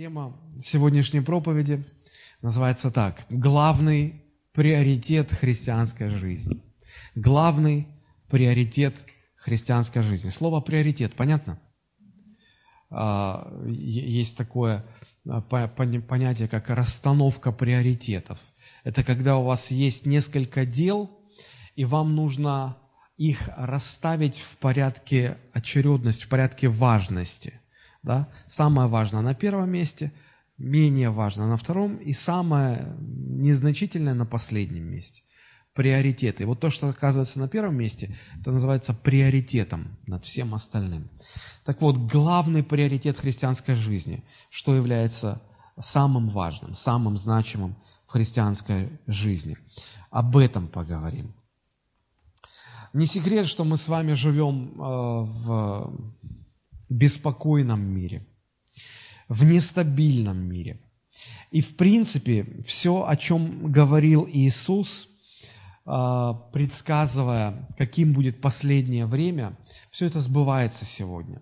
Тема сегодняшней проповеди называется так. Главный приоритет христианской жизни. Главный приоритет христианской жизни. Слово приоритет, понятно? А, есть такое а, понятие, как расстановка приоритетов. Это когда у вас есть несколько дел, и вам нужно их расставить в порядке очередности, в порядке важности. Да? Самое важное на первом месте, менее важное на втором и самое незначительное на последнем месте. Приоритеты. Вот то, что оказывается на первом месте, это называется приоритетом над всем остальным. Так вот, главный приоритет христианской жизни, что является самым важным, самым значимым в христианской жизни. Об этом поговорим. Не секрет, что мы с вами живем э, в беспокойном мире, в нестабильном мире. И в принципе все, о чем говорил Иисус, а, предсказывая, каким будет последнее время, все это сбывается сегодня.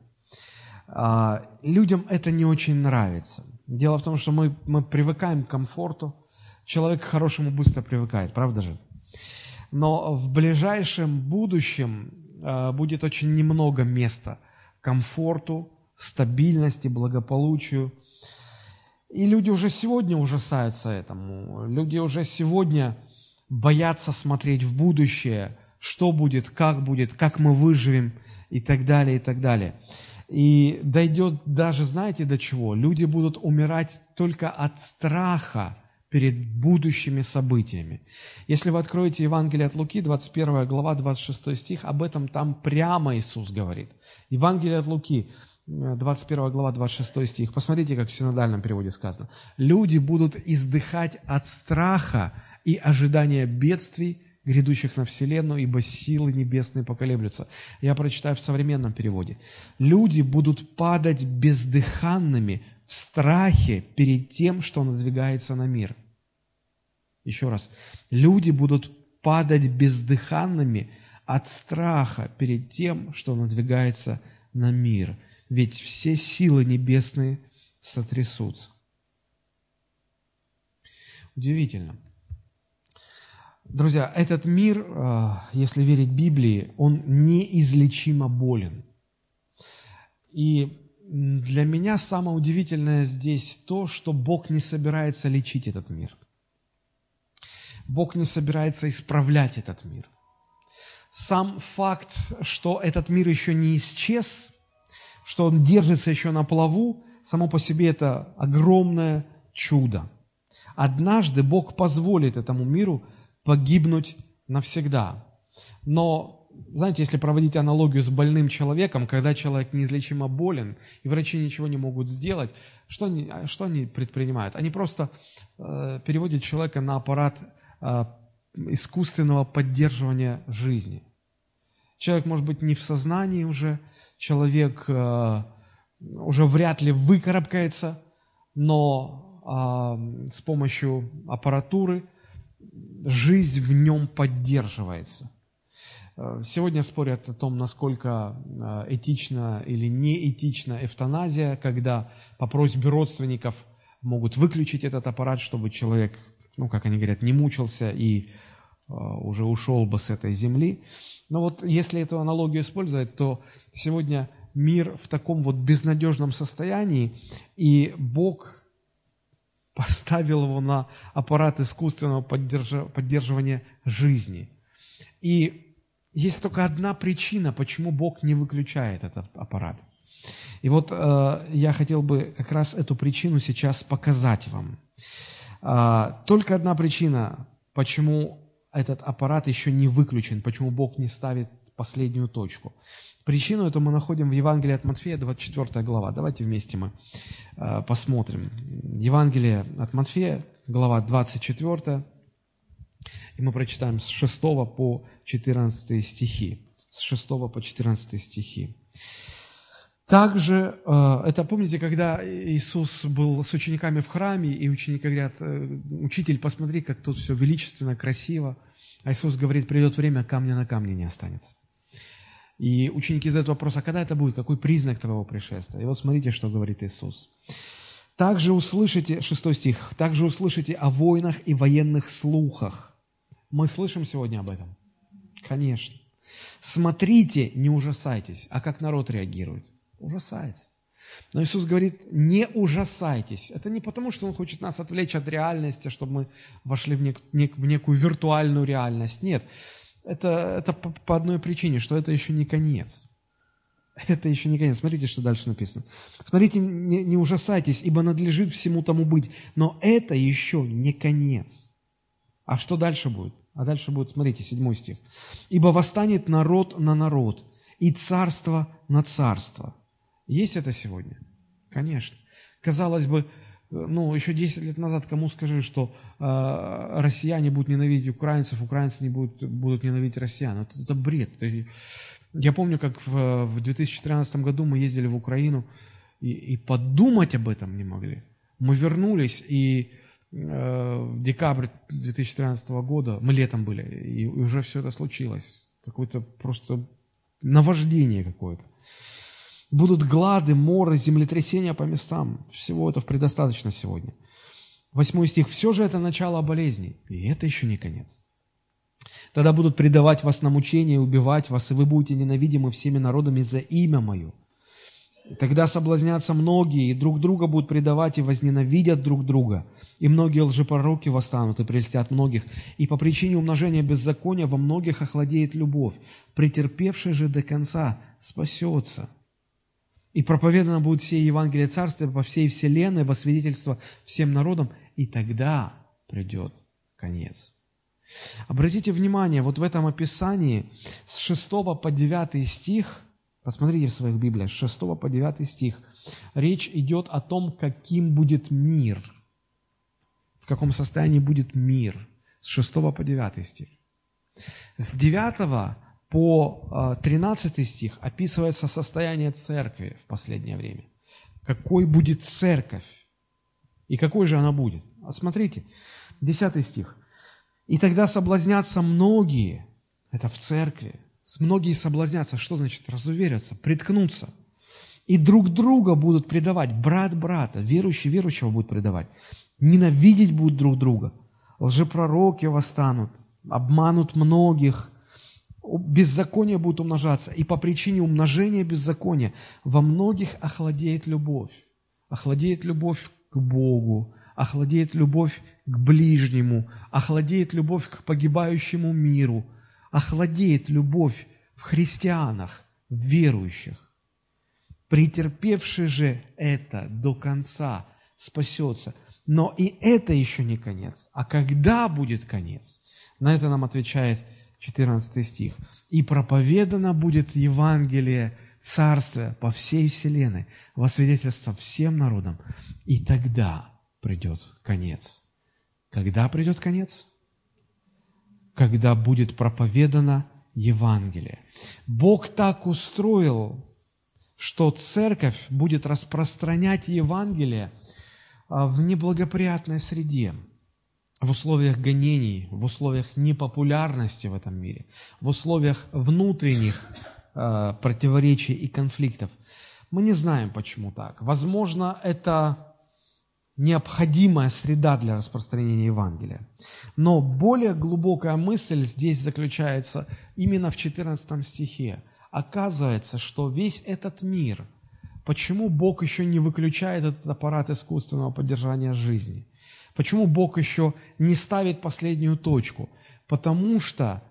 А, людям это не очень нравится. Дело в том, что мы, мы привыкаем к комфорту. Человек к хорошему быстро привыкает, правда же? Но в ближайшем будущем а, будет очень немного места комфорту, стабильности, благополучию. И люди уже сегодня ужасаются этому. Люди уже сегодня боятся смотреть в будущее, что будет, как будет, как мы выживем и так далее, и так далее. И дойдет даже, знаете, до чего? Люди будут умирать только от страха перед будущими событиями. Если вы откроете Евангелие от Луки, 21 глава, 26 стих, об этом там прямо Иисус говорит. Евангелие от Луки, 21 глава, 26 стих. Посмотрите, как в синодальном переводе сказано. «Люди будут издыхать от страха и ожидания бедствий, грядущих на вселенную, ибо силы небесные поколеблются». Я прочитаю в современном переводе. «Люди будут падать бездыханными в страхе перед тем, что надвигается на мир». Еще раз. «Люди будут падать бездыханными от страха перед тем, что надвигается на мир» ведь все силы небесные сотрясутся. Удивительно. Друзья, этот мир, а, если верить Библии, он неизлечимо болен. И для меня самое удивительное здесь то, что Бог не собирается лечить этот мир. Бог не собирается исправлять этот мир. Сам факт, что этот мир еще не исчез – что он держится еще на плаву, само по себе это огромное чудо. Однажды Бог позволит этому миру погибнуть навсегда. Но, знаете, если проводить аналогию с больным человеком, когда человек неизлечимо болен, и врачи ничего не могут сделать, что они, что они предпринимают? Они просто э, переводят человека на аппарат э, искусственного поддерживания жизни. Человек может быть не в сознании уже, человек э, уже вряд ли выкарабкается, но э, с помощью аппаратуры жизнь в нем поддерживается. Э, сегодня спорят о том, насколько этична или неэтична эвтаназия, когда по просьбе родственников могут выключить этот аппарат, чтобы человек, ну, как они говорят, не мучился и уже ушел бы с этой земли. Но вот если эту аналогию использовать, то сегодня мир в таком вот безнадежном состоянии, и Бог поставил его на аппарат искусственного поддерживания жизни. И есть только одна причина, почему Бог не выключает этот аппарат. И вот э, я хотел бы как раз эту причину сейчас показать вам. Э, только одна причина, почему этот аппарат еще не выключен, почему Бог не ставит последнюю точку. Причину эту мы находим в Евангелии от Матфея, 24 глава. Давайте вместе мы э, посмотрим. Евангелие от Матфея, глава 24, и мы прочитаем с 6 по 14 стихи. С 6 по 14 стихи. Также, э, это помните, когда Иисус был с учениками в храме, и ученики говорят, э, учитель, посмотри, как тут все величественно, красиво. А Иисус говорит, придет время, камня на камне не останется. И ученики задают вопрос, а когда это будет, какой признак твоего пришествия? И вот смотрите, что говорит Иисус. Также услышите, 6 стих, также услышите о войнах и военных слухах. Мы слышим сегодня об этом? Конечно. Смотрите, не ужасайтесь. А как народ реагирует? Ужасается. Но Иисус говорит, не ужасайтесь. Это не потому, что Он хочет нас отвлечь от реальности, чтобы мы вошли в, нек, нек, в некую виртуальную реальность. Нет, это, это по, по одной причине, что это еще не конец. Это еще не конец. Смотрите, что дальше написано. Смотрите, не, не ужасайтесь, ибо надлежит всему тому быть. Но это еще не конец. А что дальше будет? А дальше будет, смотрите, седьмой стих. «Ибо восстанет народ на народ, и царство на царство». Есть это сегодня? Конечно. Казалось бы, ну, еще 10 лет назад кому скажи, что э, россияне будут ненавидеть украинцев, украинцы не будут, будут ненавидеть россиян. Это, это бред. Это, я помню, как в, в 2013 году мы ездили в Украину и, и подумать об этом не могли. Мы вернулись, и э, в декабре 2013 года, мы летом были, и уже все это случилось. Какое-то просто наваждение какое-то. Будут глады, моры, землетрясения по местам. Всего этого предостаточно сегодня. Восьмой стих. «Все же это начало болезней, и это еще не конец. Тогда будут предавать вас на мучение, убивать вас, и вы будете ненавидимы всеми народами за имя Мое. И тогда соблазнятся многие, и друг друга будут предавать, и возненавидят друг друга. И многие лжепророки восстанут и прельстят многих. И по причине умножения беззакония во многих охладеет любовь. Претерпевший же до конца спасется». И проповедано будет все Евангелие Царствия по всей вселенной во свидетельство всем народам, и тогда придет конец. Обратите внимание, вот в этом описании с 6 по 9 стих, посмотрите в своих Библиях, с 6 по 9 стих, речь идет о том, каким будет мир, каком состоянии будет мир, с 6 по 9 стих. С 9 по 13 а, стих описывается состояние церкви в последнее время. Какой будет церковь? И какой же она будет? А смотрите, 10 стих. «И тогда соблазнятся многие». Это в церкви. Многие соблазнятся. Что значит? Разуверятся, приткнутся. И друг друга будут предавать. Брат брата, верующий верующего будет предавать. Ненавидеть будут друг друга. Лжепророки восстанут, обманут многих – беззаконие будет умножаться, и по причине умножения беззакония во многих охладеет любовь. Охладеет любовь к Богу, охладеет любовь к ближнему, охладеет любовь к погибающему миру, охладеет любовь в христианах, в верующих. Претерпевший же это до конца спасется. Но и это еще не конец. А когда будет конец? На это нам отвечает 14 стих. «И проповедано будет Евангелие Царствия по всей вселенной, во свидетельство всем народам, и тогда придет конец». Когда придет конец? Когда будет проповедано Евангелие. Бог так устроил, что церковь будет распространять Евангелие в неблагоприятной среде – в условиях гонений, в условиях непопулярности в этом мире, в условиях внутренних э, противоречий и конфликтов. Мы не знаем, почему так. Возможно, это необходимая среда для распространения Евангелия. Но более глубокая мысль здесь заключается именно в 14 стихе. Оказывается, что весь этот мир, почему Бог еще не выключает этот аппарат искусственного поддержания жизни – Почему Бог еще не ставит последнюю точку? Потому что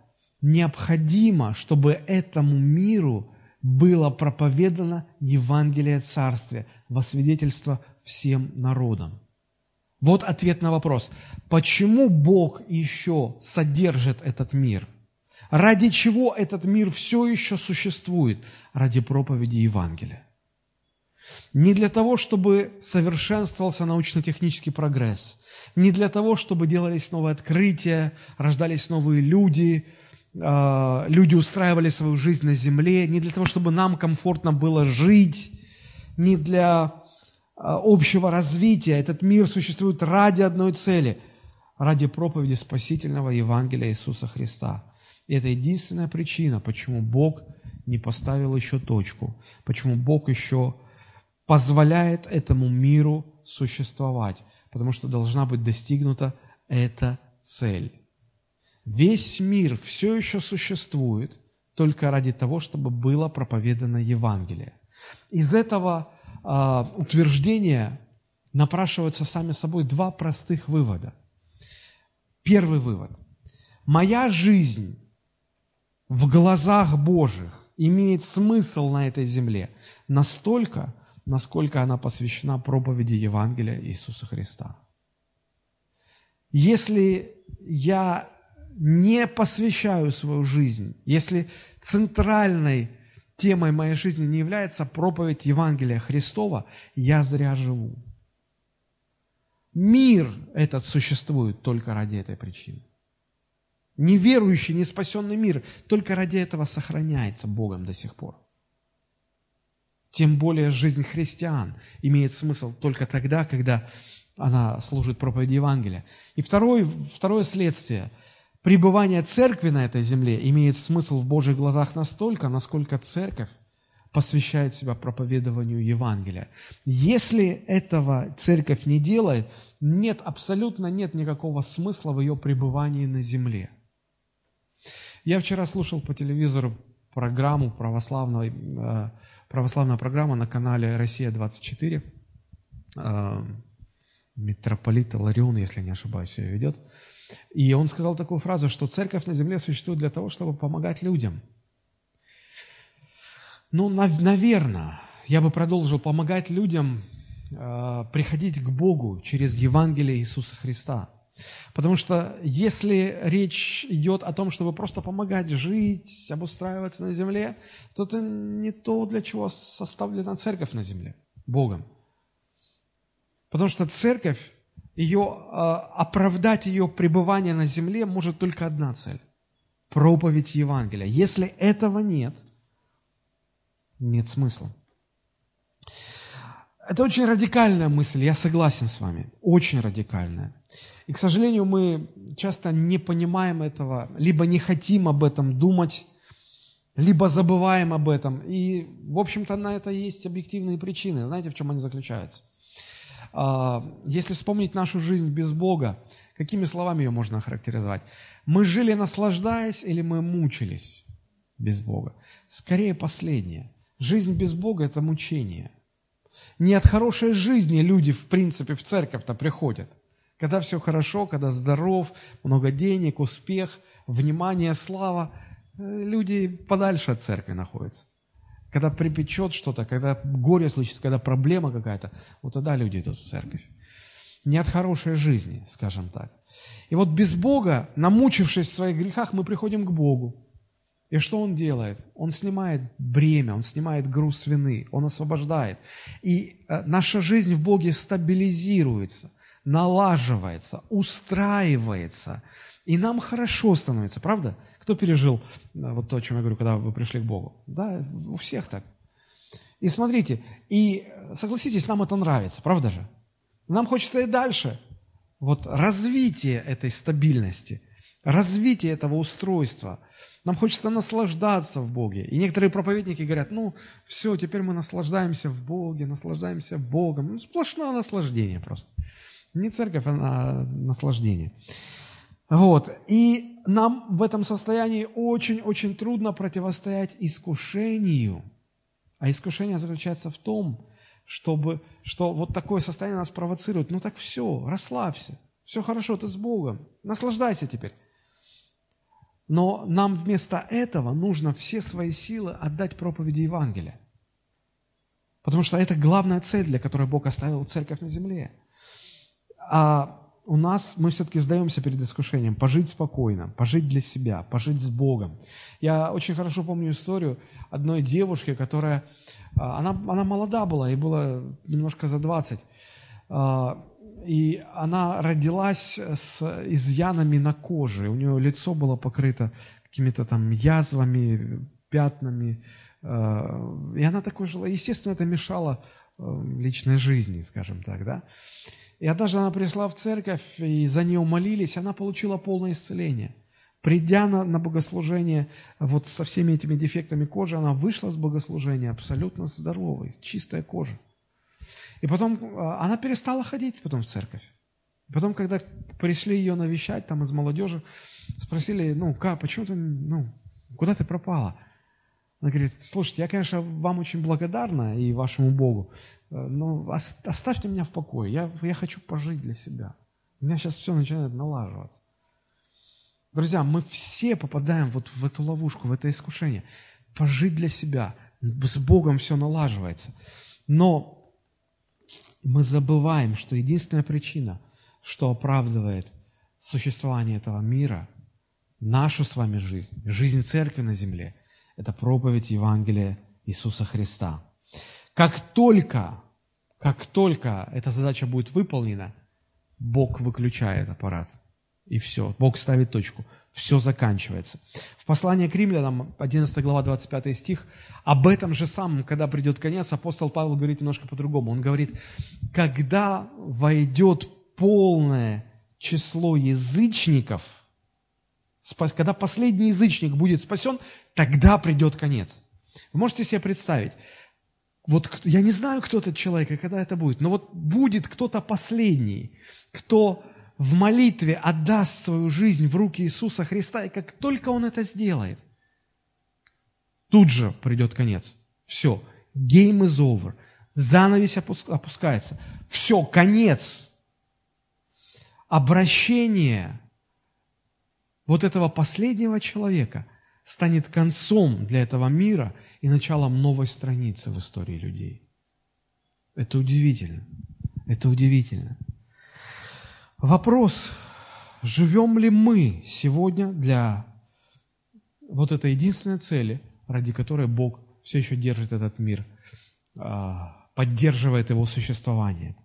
необходимо, чтобы этому миру было проповедано Евангелие Царствия во свидетельство всем народам. Вот ответ на вопрос. Почему Бог еще содержит этот мир? Ради чего этот мир все еще существует? Ради проповеди Евангелия. Не для того, чтобы совершенствовался научно-технический прогресс, не для того, чтобы делались новые открытия, рождались новые люди, а, люди устраивали свою жизнь на земле, не для того, чтобы нам комфортно было жить, не для а, общего развития. Этот мир существует ради одной цели – ради проповеди спасительного Евангелия Иисуса Христа. И это единственная причина, почему Бог не поставил еще точку, почему Бог еще позволяет этому миру существовать, потому что должна быть достигнута эта цель. Весь мир все еще существует только ради того, чтобы было проповедано Евангелие. Из этого э, утверждения напрашиваются сами собой два простых вывода. Первый вывод. Моя жизнь в глазах Божьих имеет смысл на этой земле настолько, насколько она посвящена проповеди Евангелия Иисуса Христа. Если я не посвящаю свою жизнь, если центральной темой моей жизни не является проповедь Евангелия Христова, я зря живу. Мир этот существует только ради этой причины. Неверующий, неспасенный мир только ради этого сохраняется Богом до сих пор. Тем более жизнь христиан имеет смысл только тогда, когда она служит проповеди Евангелия. И второе, второе следствие – пребывание церкви на этой земле имеет смысл в Божьих глазах настолько, насколько церковь посвящает себя проповедованию Евангелия. Если этого церковь не делает, нет, абсолютно нет никакого смысла в ее пребывании на земле. Я вчера слушал по телевизору программу православной, э, православная программа на канале «Россия-24». Э, митрополит Ларион, если не ошибаюсь, ее ведет. И он сказал такую фразу, что церковь на земле существует для того, чтобы помогать людям. Ну, наверное, я бы продолжил помогать людям э, приходить к Богу через Евангелие Иисуса Христа. Потому что если речь идет о том, чтобы просто помогать жить, обустраиваться на земле, то это не то, для чего составлена церковь на земле, Богом. Потому что церковь ее, а, оправдать ее пребывание на земле может только одна цель – проповедь Евангелия. Если этого нет, нет смысла. Это очень радикальная мысль, я согласен с вами, очень радикальная. И, к сожалению, мы часто не понимаем этого, либо не хотим об этом думать, либо забываем об этом. И, в общем-то, на это есть объективные причины. Знаете, в чем они заключаются? А, если вспомнить нашу жизнь без Бога, какими словами ее можно охарактеризовать? Мы жили наслаждаясь или мы мучились без Бога? Скорее последнее. Жизнь без Бога – это мучение. Не от хорошей жизни люди, в принципе, в церковь-то приходят. Когда все хорошо, когда здоров, много денег, успех, внимание, слава, э, люди подальше от церкви находятся когда припечет что-то, когда горе случится, когда проблема какая-то, вот тогда люди идут в церковь. Не от хорошей жизни, скажем так. И вот без Бога, намучившись в своих грехах, мы приходим к Богу. И что Он делает? Он снимает бремя, Он снимает груз вины, Он освобождает. И э, наша жизнь в Боге стабилизируется, налаживается, устраивается. И нам хорошо становится, правда? Кто пережил э, вот то, о чем я говорю, когда вы пришли к Богу? Да, у всех так. И смотрите, и э, согласитесь, нам это нравится, правда же? Нам хочется и дальше. Вот развитие этой стабильности, развитие этого устройства. Нам хочется наслаждаться в Боге. И некоторые проповедники говорят, ну, все, теперь мы наслаждаемся в Боге, наслаждаемся Богом. Ну, сплошное наслаждение просто. Не церковь, а наслаждение. Вот. И нам в этом состоянии очень-очень трудно противостоять искушению. А искушение заключается в том, чтобы, что вот такое состояние нас провоцирует. Ну так все, расслабься. Все хорошо, ты с Богом. Наслаждайся теперь. Но нам вместо этого нужно все свои силы отдать проповеди Евангелия. Потому что это главная цель, для которой Бог оставил церковь на земле. А у нас, мы все-таки сдаемся перед искушением пожить спокойно, пожить для себя, пожить с Богом. Я очень хорошо помню историю одной девушки, которая, а, она, она молода была, ей было немножко за 20, а, и она родилась с изъянами на коже, у нее лицо было покрыто какими-то там язвами, пятнами, а, и она такой жила. Естественно, это мешало личной жизни, скажем так, да. И однажды она пришла в церковь, и за нее молились, она получила полное исцеление. Придя на, на богослужение вот со всеми этими дефектами кожи, она вышла с богослужения абсолютно здоровой, чистая кожа. И потом а, она перестала ходить потом в церковь. Потом, когда пришли ее навещать там из молодежи, спросили, ну, как, почему ты, ну, куда ты пропала? Она говорит, слушайте, я, конечно, вам очень благодарна и вашему Богу, э, но оставьте меня в покое, я, я хочу пожить для себя. У меня сейчас все начинает налаживаться. Друзья, мы все попадаем вот в эту ловушку, в это искушение. Пожить для себя. С Богом все налаживается. Но мы забываем, что единственная причина, что оправдывает существование этого мира, нашу с вами жизнь, жизнь церкви на земле, это проповедь Евангелия Иисуса Христа. Как только, как только эта задача будет выполнена, Бог выключает аппарат – и все. Бог ставит точку. Все заканчивается. В послании к римлянам, 11 глава, 25 стих, об этом же самом, когда придет конец, апостол Павел говорит немножко по-другому. Он говорит, когда войдет полное число язычников, когда последний язычник будет спасен, тогда придет конец. Вы можете себе представить, вот я не знаю, кто этот человек и когда это будет, но вот будет кто-то последний, кто в молитве отдаст свою жизнь в руки Иисуса Христа, и как только он это сделает, тут же придет конец. Все, game is over. Занавес опускается. Все, конец. Обращение вот этого последнего человека станет концом для этого мира и началом новой страницы в истории людей. Это удивительно. Это удивительно. Вопрос, живем ли мы сегодня для вот этой единственной цели, ради которой Бог все еще держит этот мир, а, поддерживает его существование.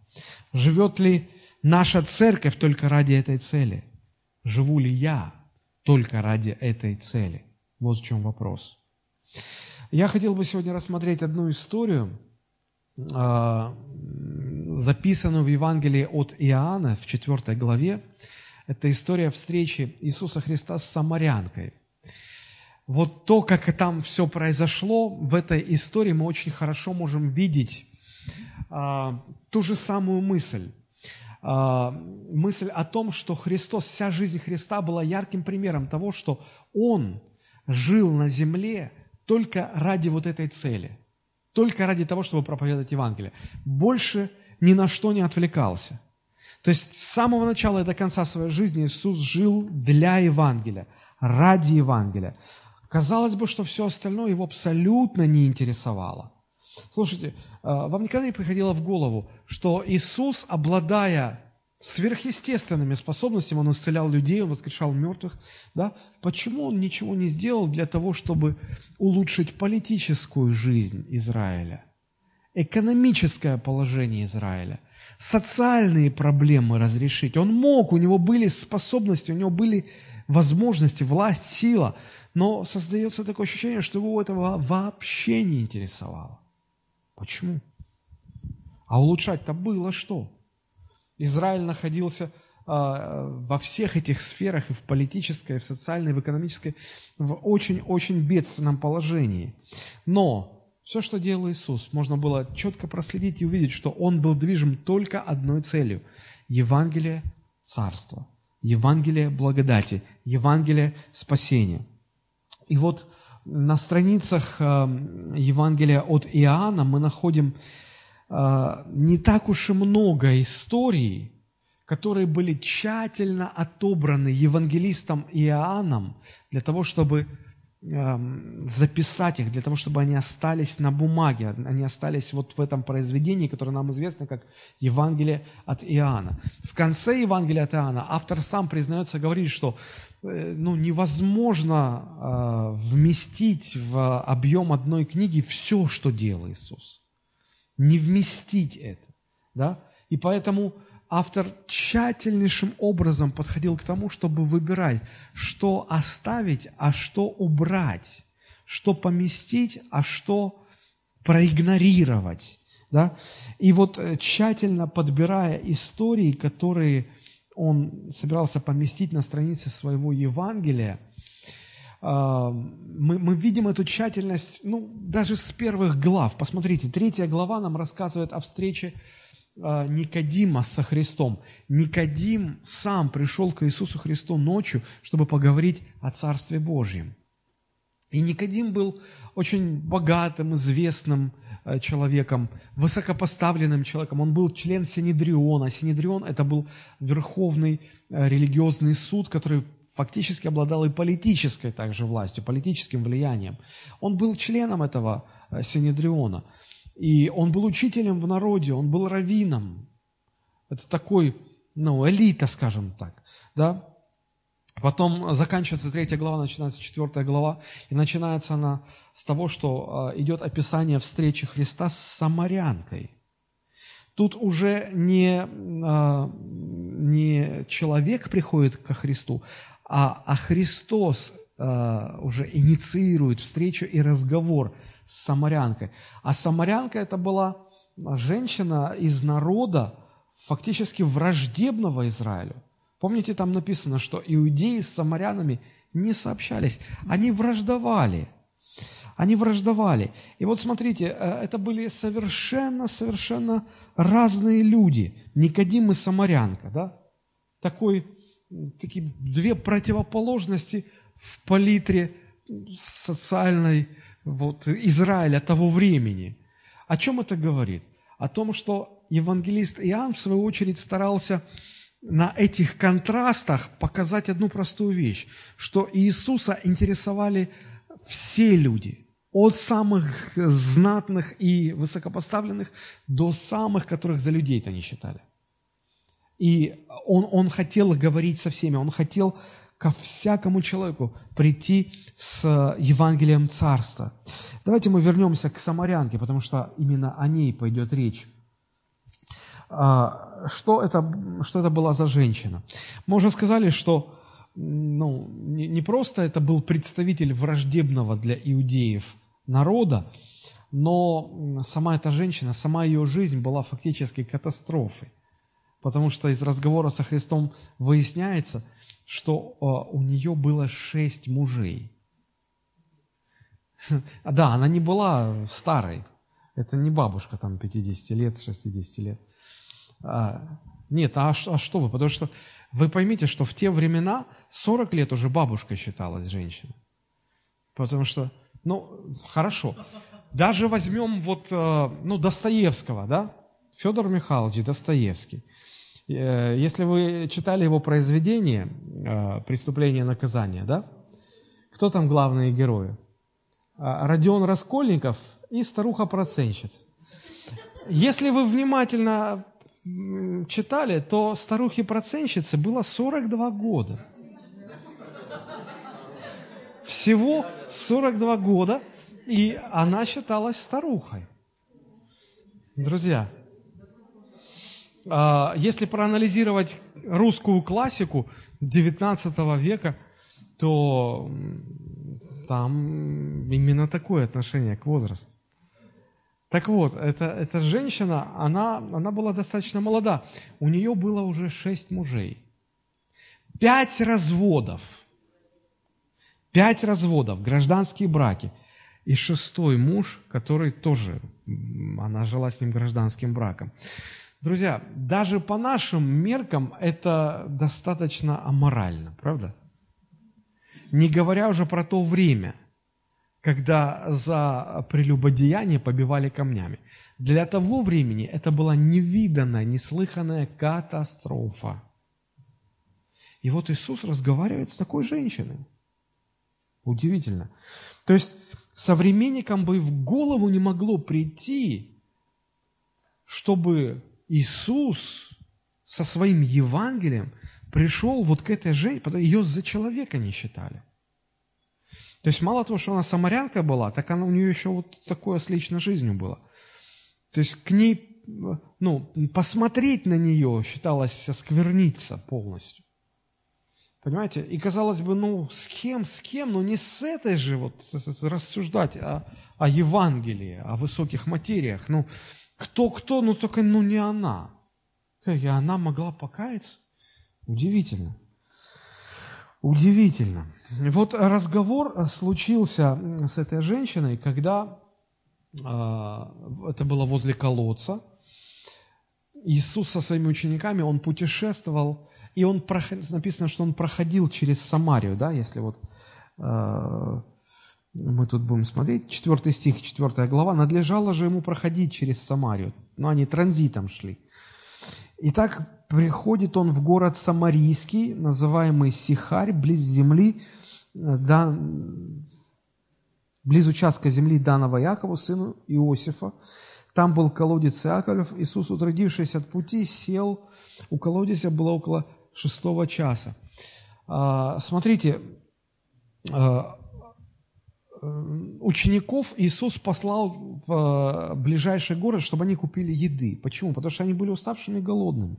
Живет ли наша церковь только ради этой цели? Живу ли я только ради этой цели? Вот в чем вопрос. Я хотел бы сегодня рассмотреть одну историю, а, записанную в Евангелии от Иоанна в 4 главе. Это история встречи Иисуса Христа с самарянкой. Вот то, как там все произошло, в этой истории мы очень хорошо можем видеть а, ту же самую мысль. А, мысль о том, что Христос, вся жизнь Христа была ярким примером того, что Он жил на земле только ради вот этой цели, только ради того, чтобы проповедовать Евангелие. Больше ни на что не отвлекался. То есть с самого начала и до конца своей жизни Иисус жил для Евангелия, ради Евангелия. Казалось бы, что все остальное его абсолютно не интересовало. Слушайте, э, вам никогда не приходило в голову, что Иисус, обладая сверхъестественными способностями, Он исцелял людей, Он воскрешал мертвых, да? Почему Он ничего не сделал для того, чтобы улучшить политическую жизнь Израиля? экономическое положение Израиля, социальные проблемы разрешить. Он мог, у него были способности, у него были возможности, власть, сила, но создается такое ощущение, что его этого вообще не интересовало. Почему? А улучшать-то было что? Израиль находился а, во всех этих сферах, и в политической, и в социальной, и в экономической, в очень-очень бедственном положении. Но все, что делал Иисус, можно было четко проследить и увидеть, что Он был движим только одной целью – Евангелие Царства, Евангелие благодати, Евангелие спасения. И вот на страницах э, Евангелия от Иоанна мы находим не так уж и много историй, которые были тщательно отобраны евангелистом Иоанном для того, чтобы Эм, записать их, для того, чтобы они остались на бумаге, они остались вот в этом произведении, которое нам известно как Евангелие от Иоанна. В конце Евангелия от Иоанна автор сам признается, говорит, что э, ну, невозможно э, вместить в объем одной книги все, что делал Иисус. Не вместить это. Да? И поэтому автор тщательнейшим образом подходил к тому, чтобы выбирать, что оставить, а что убрать, что поместить, а что проигнорировать. Да? И вот э, тщательно подбирая истории, которые он собирался поместить на странице своего Евангелия, мы, мы видим эту тщательность, ну, даже с первых глав. Посмотрите, третья глава нам рассказывает о встрече а, Никодима со Христом. Никодим сам пришел к Иисусу Христу ночью, чтобы поговорить о Царстве Божьем. И Никодим был очень богатым, известным э, человеком, высокопоставленным человеком. Он был член Синедриона. Синедрион – это был верховный э, религиозный суд, который фактически обладал и политической также властью, политическим влиянием. Он был членом этого э, Синедриона. И он был учителем в народе, он был раввином. Это такой, ну, элита, скажем так. Да? Потом заканчивается третья глава, начинается четвертая глава, и начинается она с того, что а, идет описание встречи Христа с самарянкой. Тут уже не, а, не человек приходит ко Христу, а, а Христос а, уже инициирует встречу и разговор с самарянкой. А самарянка это была женщина из народа, фактически враждебного Израилю. Помните, там написано, что иудеи с самарянами не сообщались, они враждовали. Они враждовали. И вот смотрите, э, это были совершенно-совершенно разные люди. Никодим и самарянка, да? Такой, такие две противоположности в палитре социальной вот, Израиля того времени. О чем это говорит? О том, что евангелист Иоанн, в свою очередь, старался на этих контрастах показать одну простую вещь, что Иисуса интересовали все люди, от самых знатных и высокопоставленных до самых, которых за людей-то не считали. И он, он хотел говорить со всеми, он хотел ко всякому человеку прийти с Евангелием Царства. Давайте мы вернемся к самарянке, потому что именно о ней пойдет речь. А, что это, что это была за женщина? Мы уже сказали, что ну, не, не просто это был представитель враждебного для иудеев народа, но сама эта женщина, сама ее жизнь была фактически катастрофой. Потому что из разговора со Христом выясняется, что а, у нее было шесть мужей. Да, она не была старой. Это не бабушка там 50 лет, 60 лет. А, нет, а, а что вы? Потому что вы поймите, что в те времена 40 лет уже бабушкой считалась женщина. Потому что, ну, хорошо. Даже возьмем вот, э, ну, Достоевского, да? Федор Михайлович Достоевский. Э, если вы читали его произведение э, «Преступление и наказание», да? Кто там главные герои? А, Родион Раскольников и старуха-проценщица. Если вы внимательно читали, то старухе-проценщице было 42 года. Всего 42 года, и она считалась старухой. Друзья, если проанализировать русскую классику XIX века, то там именно такое отношение к возрасту. Так вот, эта, эта женщина, она, она была достаточно молода. У нее было уже шесть мужей. Пять разводов. Пять разводов, гражданские браки. И шестой муж, который тоже, она жила с ним гражданским браком. Друзья, даже по нашим меркам это достаточно аморально, правда? Не говоря уже про то время – когда за прелюбодеяние побивали камнями. Для того времени это была невиданная, неслыханная катастрофа. И вот Иисус разговаривает с такой женщиной. Удивительно. То есть современникам бы в голову не могло прийти, чтобы Иисус со своим Евангелием пришел вот к этой женщине, ее за человека не считали. То есть мало того, что она самарянка была, так она у нее еще вот такое с личной жизнью было. То есть к ней, ну, посмотреть на нее считалось оскверниться полностью. Понимаете? И казалось бы, ну, с кем, с кем, ну, не с этой же вот рассуждать о, о Евангелии, о высоких материях. Ну, кто-кто, ну, только, ну, не она. И она могла покаяться. Удивительно. Удивительно. Вот разговор случился с этой женщиной, когда э, это было возле колодца. Иисус со своими учениками, он путешествовал, и он, написано, что он проходил через Самарию, да, если вот э, мы тут будем смотреть, 4 стих, 4 глава, надлежало же ему проходить через Самарию, но они транзитом шли. Итак, приходит он в город Самарийский, называемый Сихарь, близ земли, э, да, близ участка земли данного Якову, сыну Иосифа. Там был колодец Иаковлев. Иисус, утрудившись от пути, сел. У колодезя было около шестого часа. А, смотрите, а, учеников Иисус послал в а, ближайший город, чтобы они купили еды. Почему? Потому что они были уставшими и голодными.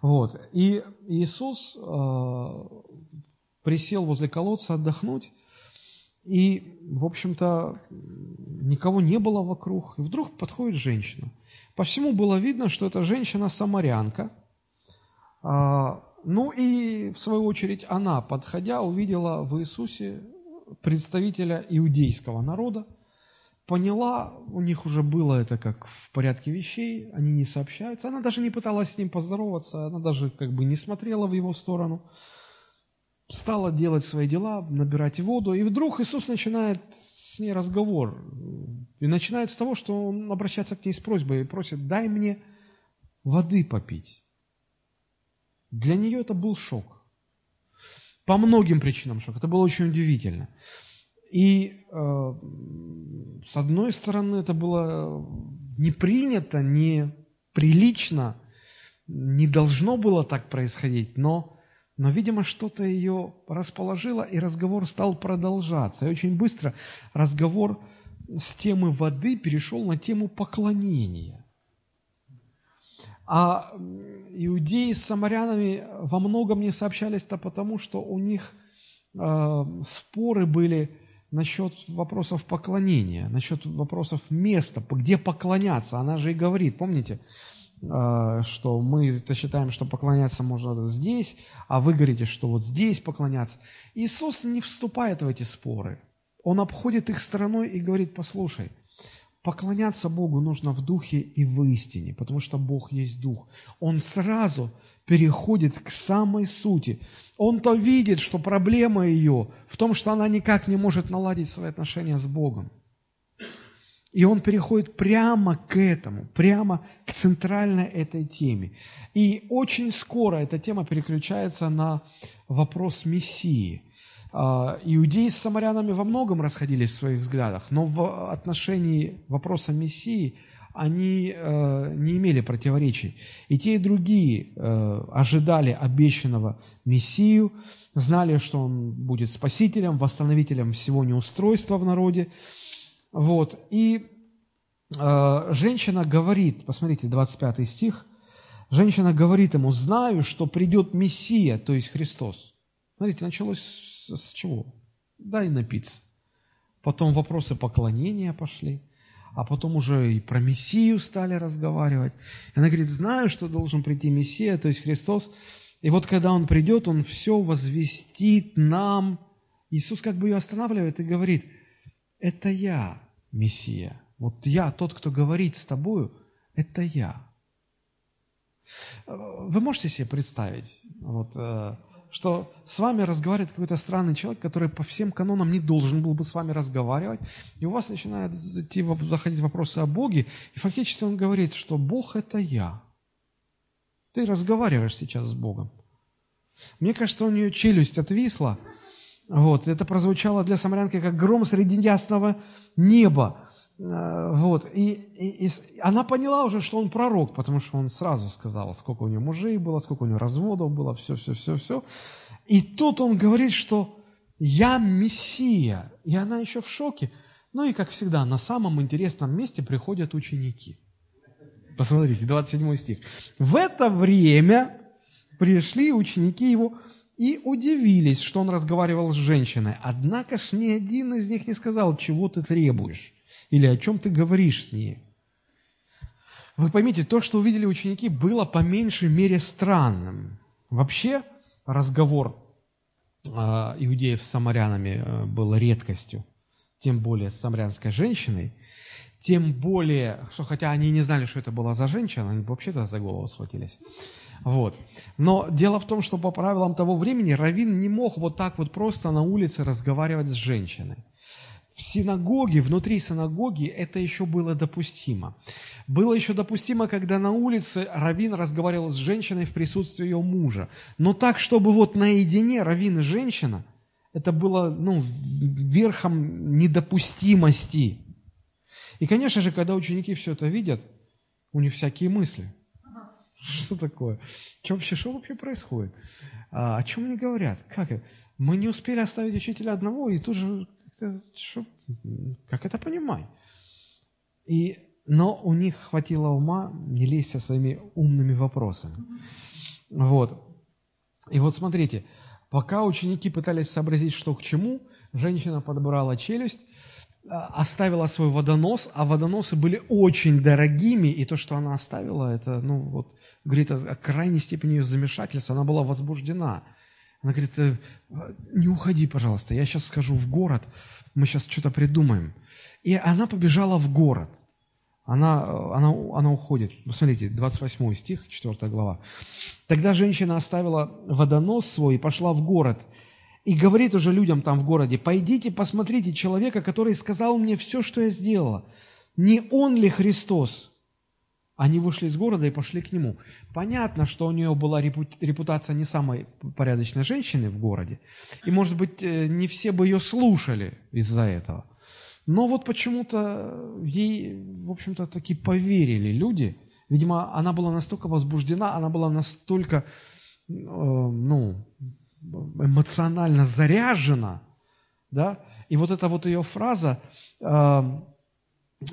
Вот. И Иисус присел возле колодца отдохнуть, и, в общем-то, никого не было вокруг. И вдруг подходит женщина. По всему было видно, что эта женщина самарянка. А, ну и, в свою очередь, она, подходя, увидела в Иисусе представителя иудейского народа, поняла, у них уже было это как в порядке вещей, они не сообщаются. Она даже не пыталась с ним поздороваться, она даже как бы не смотрела в его сторону стала делать свои дела, набирать воду, и вдруг Иисус начинает с ней разговор. И начинает с того, что он обращается к ней с просьбой и просит, дай мне воды попить. Для нее это был шок. По многим причинам шок. Это было очень удивительно. И э, с одной стороны, это было не принято, не прилично, не должно было так происходить, но но, видимо, что-то ее расположило, и разговор стал продолжаться. И очень быстро разговор с темы воды перешел на тему поклонения. А иудеи с самарянами во многом не сообщались-то потому, что у них э, споры были насчет вопросов поклонения, насчет вопросов места, где поклоняться. Она же и говорит, помните, Э, что мы это считаем, что поклоняться можно здесь, а вы говорите, что вот здесь поклоняться. Иисус не вступает в эти споры. Он обходит их стороной и говорит, послушай, поклоняться Богу нужно в духе и в истине, потому что Бог есть дух. Он сразу переходит к самой сути. Он-то видит, что проблема ее в том, что она никак не может наладить свои отношения с Богом. И он переходит прямо к этому, прямо к центральной этой теме. И очень скоро эта тема переключается на вопрос Мессии. А, иудеи с самарянами во многом расходились в своих взглядах, но в отношении вопроса Мессии они э, не имели противоречий. И те, и другие э, ожидали обещанного Мессию, знали, что он будет спасителем, восстановителем всего неустройства в народе. Вот. И э, женщина говорит, посмотрите, 25 стих, женщина говорит ему, знаю, что придет Мессия, то есть Христос. Смотрите, началось с, с чего? Дай напиться. Потом вопросы поклонения пошли, а потом уже и про Мессию стали разговаривать. И она говорит, знаю, что должен прийти Мессия, то есть Христос. И вот когда Он придет, Он все возвестит нам. Иисус как бы ее останавливает и говорит – это я, Мессия. Вот я, тот, кто говорит с тобою, это я. Вы можете себе представить, вот, э, что с вами разговаривает какой-то странный человек, который по всем канонам не должен был бы с вами разговаривать, и у вас начинают идти, заходить вопросы о Боге, и фактически он говорит, что Бог – это я. Ты разговариваешь сейчас с Богом. Мне кажется, у нее челюсть отвисла – вот, это прозвучало для самарянки как гром среди ясного неба. Э, вот, и, и, и она поняла уже, что он пророк, потому что он сразу сказал, сколько у него мужей было, сколько у него разводов было, все, все, все, все. И тут он говорит, что я Мессия. И она еще в шоке. Ну и, как всегда, на самом интересном месте приходят ученики. Посмотрите, 27 стих. В это время пришли ученики его и удивились, что он разговаривал с женщиной. Однако ж ни один из них не сказал, чего ты требуешь или о чем ты говоришь с ней. Вы поймите, то, что увидели ученики, было по меньшей мере странным. Вообще разговор э, иудеев с самарянами э, был редкостью, тем более с самарянской женщиной. тем более, что хотя они не знали, что это была за женщина, они вообще-то за голову схватились. Вот. Но дело в том, что по правилам того времени Равин не мог вот так вот просто на улице разговаривать с женщиной. В синагоге, внутри синагоги это еще было допустимо. Было еще допустимо, когда на улице Равин разговаривал с женщиной в присутствии ее мужа. Но так, чтобы вот наедине Равин и женщина, это было ну, верхом недопустимости. И, конечно же, когда ученики все это видят, у них всякие мысли – что такое? Что вообще, что вообще происходит? А, о чем они говорят? Как? Мы не успели оставить учителя одного, и тут же, что, как это понимать? И, но у них хватило ума не лезть со своими умными вопросами. Вот. И вот смотрите, пока ученики пытались сообразить, что к чему, женщина подобрала челюсть, а, оставила свой водонос, а водоносы были очень дорогими, и то, что она оставила, это, ну, вот, говорит о, о крайней степени ее замешательства, она была возбуждена. Она говорит, «Э, не уходи, пожалуйста, я сейчас скажу в город, мы сейчас что-то придумаем. И она побежала в город. Она, она, она уходит. Посмотрите, 28 стих, 4 глава. Тогда женщина оставила водонос свой и пошла в город – и говорит уже людям там в городе, пойдите посмотрите человека, который сказал мне все, что я сделала. Не он ли Христос? Они вышли из города и пошли к нему. Понятно, что у нее была репутация не самой порядочной женщины в городе. И, может быть, э, не все бы ее слушали из-за этого. Но вот почему-то ей, в общем-то, таки поверили люди. Видимо, она была настолько возбуждена, она была настолько, э, ну, эмоционально заряжена, да, и вот эта вот ее фраза э,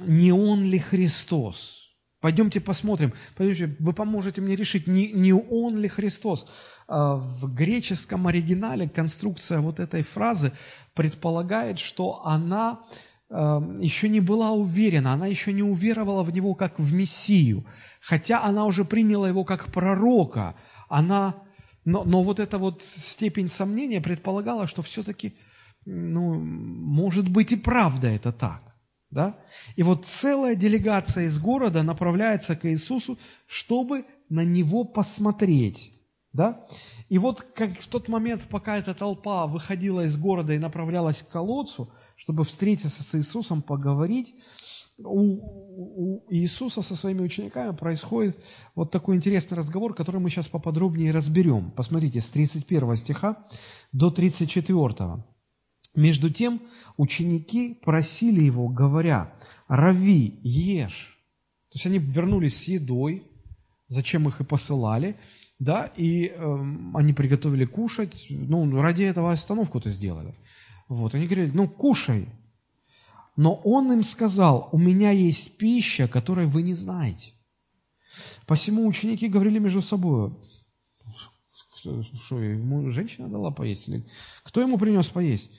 «Не он ли Христос?» Пойдемте посмотрим, пойдемте, вы поможете мне решить, не, не он ли Христос. Э, в греческом оригинале конструкция вот этой фразы предполагает, что она э, еще не была уверена, она еще не уверовала в него как в Мессию, хотя она уже приняла его как пророка, она но, но вот эта вот степень сомнения предполагала, что все-таки, ну, может быть и правда это так. Да? И вот целая делегация из города направляется к Иисусу, чтобы на него посмотреть. Да? И вот как в тот момент, пока эта толпа выходила из города и направлялась к колодцу, чтобы встретиться с Иисусом, поговорить, у, у Иисуса со своими учениками происходит вот такой интересный разговор, который мы сейчас поподробнее разберем. Посмотрите, с 31 стиха до 34. Между тем ученики просили его, говоря, «Рави, ешь». То есть они вернулись с едой, зачем их и посылали, да, и э, они приготовили кушать, ну, ради этого остановку-то сделали. Вот, они говорили, ну, кушай, но он им сказал, у меня есть пища, которой вы не знаете. Посему ученики говорили между собой, что ему женщина дала поесть? Или кто ему принес поесть?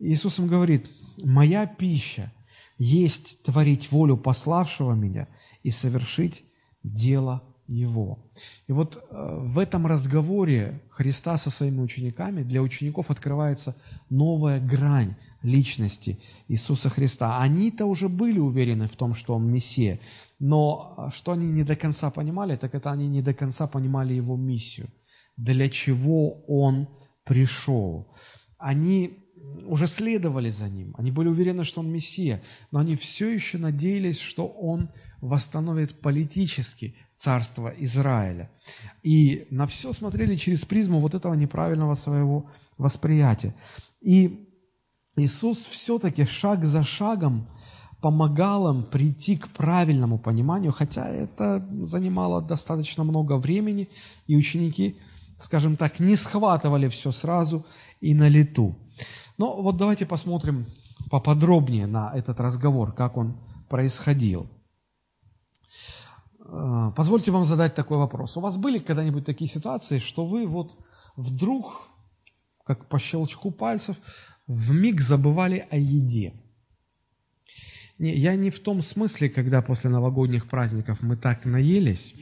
Иисус им говорит, моя пища есть творить волю пославшего меня и совершить дело его. И вот э, в этом разговоре Христа со своими учениками для учеников открывается новая грань личности Иисуса Христа. Они-то уже были уверены в том, что Он Мессия, но э, что они не до конца понимали, так это они не до конца понимали Его миссию, для чего Он пришел. Они уже следовали за Ним, они были уверены, что Он Мессия, но они все еще надеялись, что Он восстановит политически царство Израиля. И на все смотрели через призму вот этого неправильного своего восприятия. И Иисус все-таки шаг за шагом помогал им прийти к правильному пониманию, хотя это занимало достаточно много времени, и ученики, скажем так, не схватывали все сразу и на лету. Но вот давайте посмотрим поподробнее на этот разговор, как он происходил. Э, позвольте вам задать такой вопрос. У вас были когда-нибудь такие ситуации, что вы вот вдруг, как по щелчку пальцев, в миг забывали о еде? Не, я не в том смысле, когда после новогодних праздников мы так наелись,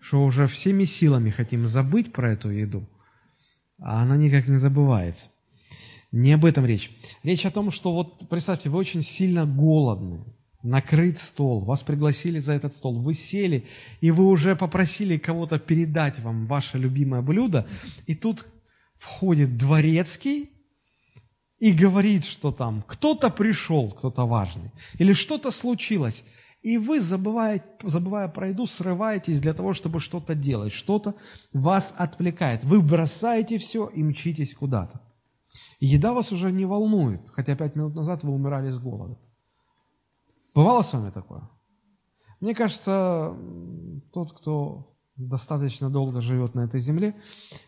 что уже всеми силами хотим забыть про эту еду, а она никак не забывается. Не об этом речь. Речь о том, что вот представьте, вы очень сильно голодны, накрыт стол, вас пригласили за этот стол, вы сели, и вы уже попросили кого-то передать вам ваше любимое блюдо, и тут входит дворецкий и говорит, что там кто-то пришел, кто-то важный, или что-то случилось, и вы, забывая, забывая про еду, срываетесь для того, чтобы что-то делать, что-то вас отвлекает. Вы бросаете все и мчитесь куда-то. И еда вас уже не волнует, хотя пять минут назад вы умирали с голода. Бывало с вами такое? Мне кажется, тот, кто достаточно долго живет на этой земле,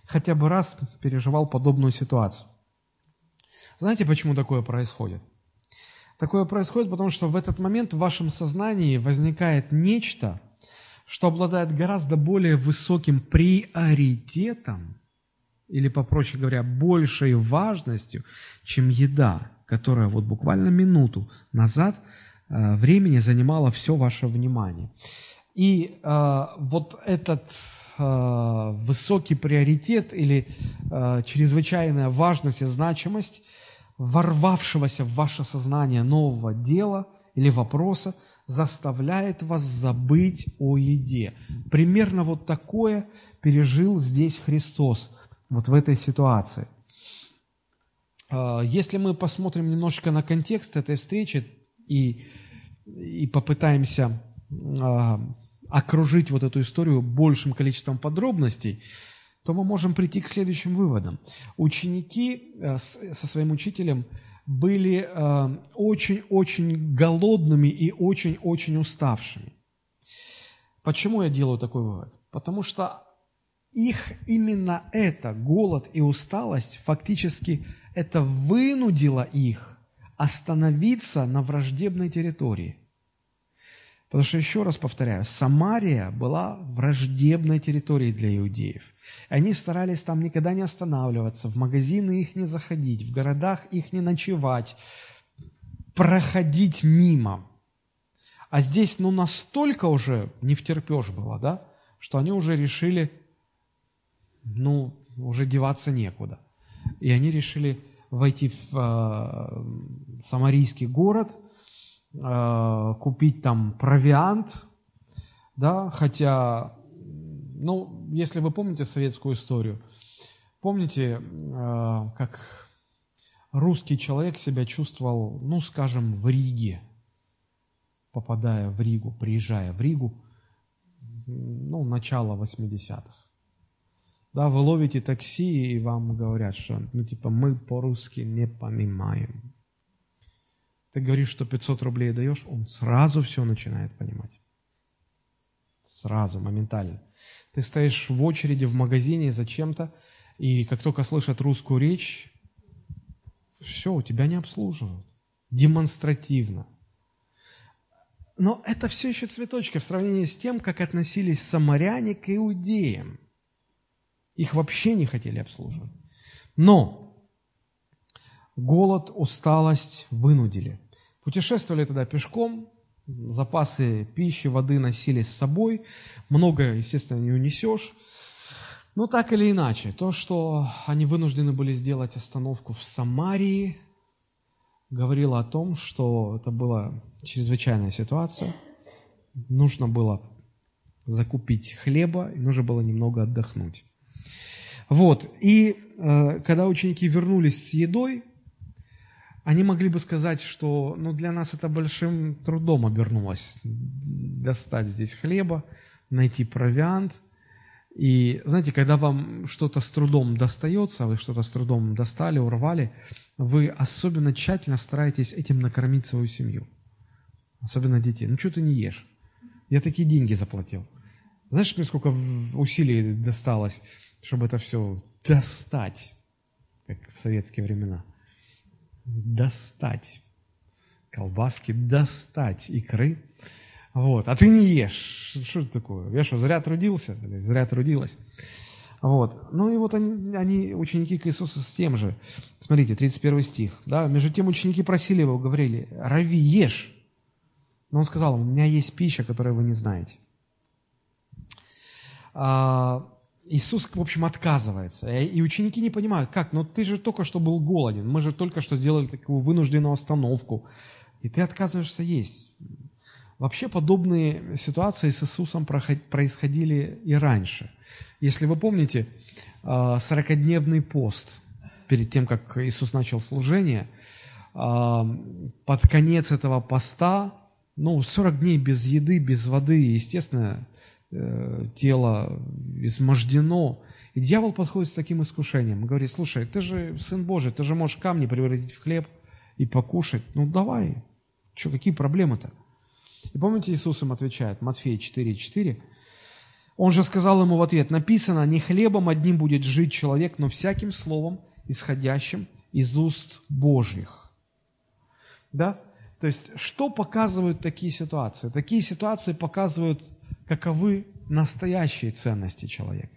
хотя бы раз переживал подобную ситуацию. Знаете, почему такое происходит? Такое происходит, потому что в этот момент в вашем сознании возникает нечто, что обладает гораздо более высоким приоритетом, или, попроще говоря, большей важностью, чем еда, которая вот буквально минуту назад э, времени занимала все ваше внимание. И э, вот этот э, высокий приоритет или э, чрезвычайная важность и значимость ворвавшегося в ваше сознание нового дела или вопроса заставляет вас забыть о еде. Примерно вот такое пережил здесь Христос, вот в этой ситуации. Э, если мы посмотрим немножко на контекст этой встречи и, и попытаемся э, окружить вот эту историю большим количеством подробностей, то мы можем прийти к следующим выводам. Ученики э, со своим учителем были очень-очень голодными и очень-очень уставшими. Почему я делаю такой вывод? Потому что их именно это, голод и усталость, фактически это вынудило их остановиться на враждебной территории. Потому что, еще раз повторяю, Самария была враждебной территорией для иудеев. Они старались там никогда не останавливаться, в магазины их не заходить, в городах их не ночевать, проходить мимо. А здесь, ну, настолько уже не втерпешь было, да, что они уже решили, ну, уже деваться некуда. И они решили войти в э, самарийский город – Э, купить там провиант, да, хотя, ну, если вы помните советскую историю, помните, э, как русский человек себя чувствовал, ну, скажем, в Риге, попадая в Ригу, приезжая в Ригу, ну, начало 80-х. Да, вы ловите такси, и вам говорят, что, ну, типа, мы по-русски не понимаем. Ты говоришь, что 500 рублей даешь, он сразу все начинает понимать. Сразу, моментально. Ты стоишь в очереди в магазине за чем-то, и как только слышат русскую речь, все, у тебя не обслуживают. Демонстративно. Но это все еще цветочки в сравнении с тем, как относились самаряне к иудеям. Их вообще не хотели обслуживать. Но голод, усталость вынудили. Путешествовали тогда пешком, запасы пищи, воды носили с собой, много, естественно, не унесешь. Но так или иначе, то, что они вынуждены были сделать остановку в Самарии, говорило о том, что это была чрезвычайная ситуация. Нужно было закупить хлеба, и нужно было немного отдохнуть. Вот, и э, когда ученики вернулись с едой, они могли бы сказать, что ну, для нас это большим трудом обернулось достать здесь хлеба, найти провиант. И знаете, когда вам что-то с трудом достается, вы что-то с трудом достали, урвали, вы особенно тщательно стараетесь этим накормить свою семью. Особенно детей. Ну, что ты не ешь? Я такие деньги заплатил. Знаешь, мне сколько усилий досталось, чтобы это все достать, как в советские времена – достать колбаски, достать икры. Вот. А ты не ешь. Что это такое? Я что, зря трудился? Зря трудилась. Вот. Ну и вот они, они, ученики к Иисусу с тем же. Смотрите, 31 стих. Да? Между тем ученики просили его, говорили, Рави, ешь. Но он сказал, у меня есть пища, которую вы не знаете. А, Иисус, в общем, отказывается. И ученики не понимают, как, но ты же только что был голоден, мы же только что сделали такую вынужденную остановку. и ты отказываешься есть. Вообще подобные ситуации с Иисусом происходили и раньше. Если вы помните, 40-дневный а, пост перед тем, как Иисус начал служение, а, под конец этого поста, ну, 40 дней без еды, без воды, естественно, э, тело измождено. И дьявол подходит с таким искушением говорит, слушай, ты же Сын Божий, ты же можешь камни превратить в хлеб и покушать. Ну, давай. Что, какие проблемы-то? И помните, Иисус им отвечает, Матфея 4,4, он же сказал ему в ответ, написано, не хлебом одним будет жить человек, но всяким словом, исходящим из уст Божьих. Да? То есть, что показывают такие ситуации? Такие ситуации показывают, каковы настоящие ценности человека.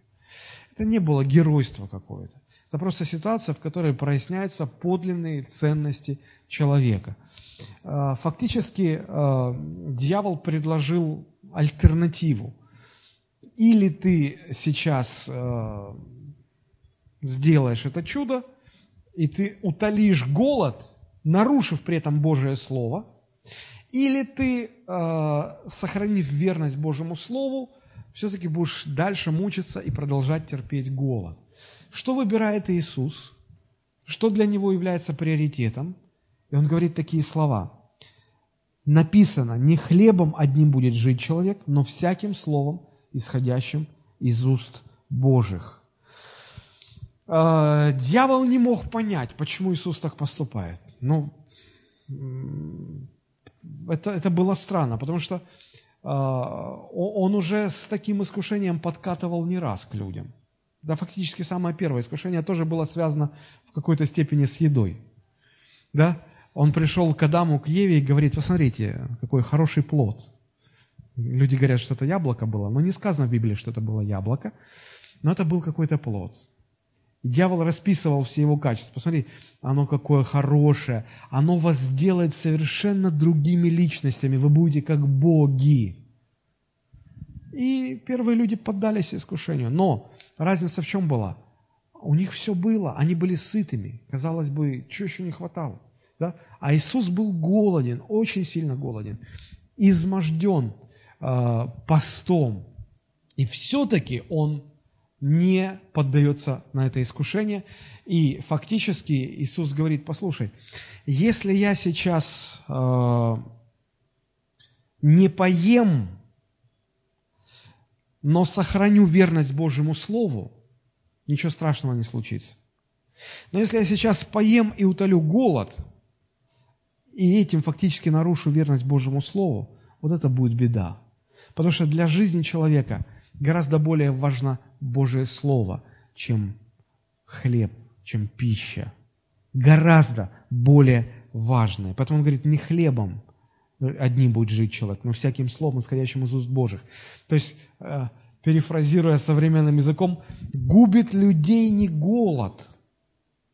Это не было геройство какое-то. Это просто ситуация, в которой проясняются подлинные ценности человека. А, фактически а, дьявол предложил альтернативу. Или ты сейчас а, сделаешь это чудо, и ты утолишь голод, нарушив при этом Божие Слово, или ты, сохранив верность Божьему Слову, все-таки будешь дальше мучиться и продолжать терпеть голод. Что выбирает Иисус? Что для него является приоритетом? И он говорит такие слова. Написано, не хлебом одним будет жить человек, но всяким словом, исходящим из уст Божьих. Э, дьявол не мог понять, почему Иисус так поступает. Ну, это, это было странно, потому что э, он уже с таким искушением подкатывал не раз к людям. Да, фактически самое первое искушение тоже было связано в какой-то степени с едой. Да? он пришел к Адаму, к Еве и говорит, посмотрите, какой хороший плод. Люди говорят, что это яблоко было, но не сказано в Библии, что это было яблоко, но это был какой-то плод. Дьявол расписывал все его качества. Посмотри, оно какое хорошее, оно вас сделает совершенно другими личностями, вы будете как боги. И первые люди поддались искушению. Но разница в чем была? У них все было, они были сытыми. Казалось бы, чего еще не хватало? Да? А Иисус был голоден, очень сильно голоден, изможден э, постом. И все-таки он не поддается на это искушение. И фактически Иисус говорит, послушай, если я сейчас э, не поем, но сохраню верность Божьему Слову, ничего страшного не случится. Но если я сейчас поем и утолю голод – и этим фактически нарушу верность Божьему Слову, вот это будет беда. Потому что для жизни человека гораздо более важно Божие Слово, чем хлеб, чем пища. Гораздо более важное. Поэтому он говорит, не хлебом одним будет жить человек, но всяким словом, исходящим из уст Божьих. То есть, э, перефразируя современным языком, губит людей не голод,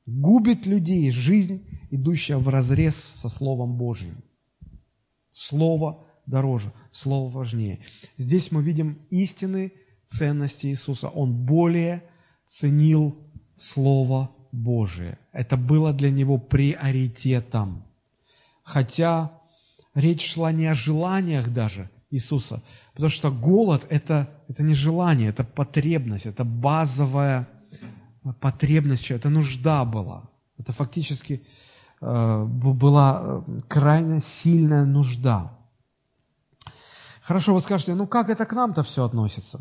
губит людей жизнь идущая в разрез со Словом Божьим. Слово дороже, Слово важнее. Здесь мы видим истины ценности Иисуса. Он более ценил Слово Божие. Это было для него приоритетом. Хотя речь шла не о желаниях даже Иисуса, потому что голод это, – это не желание, это потребность, это базовая потребность, это нужда была. Это фактически Э, была э, крайне сильная нужда. Хорошо, вы скажете, ну как это к нам-то все относится?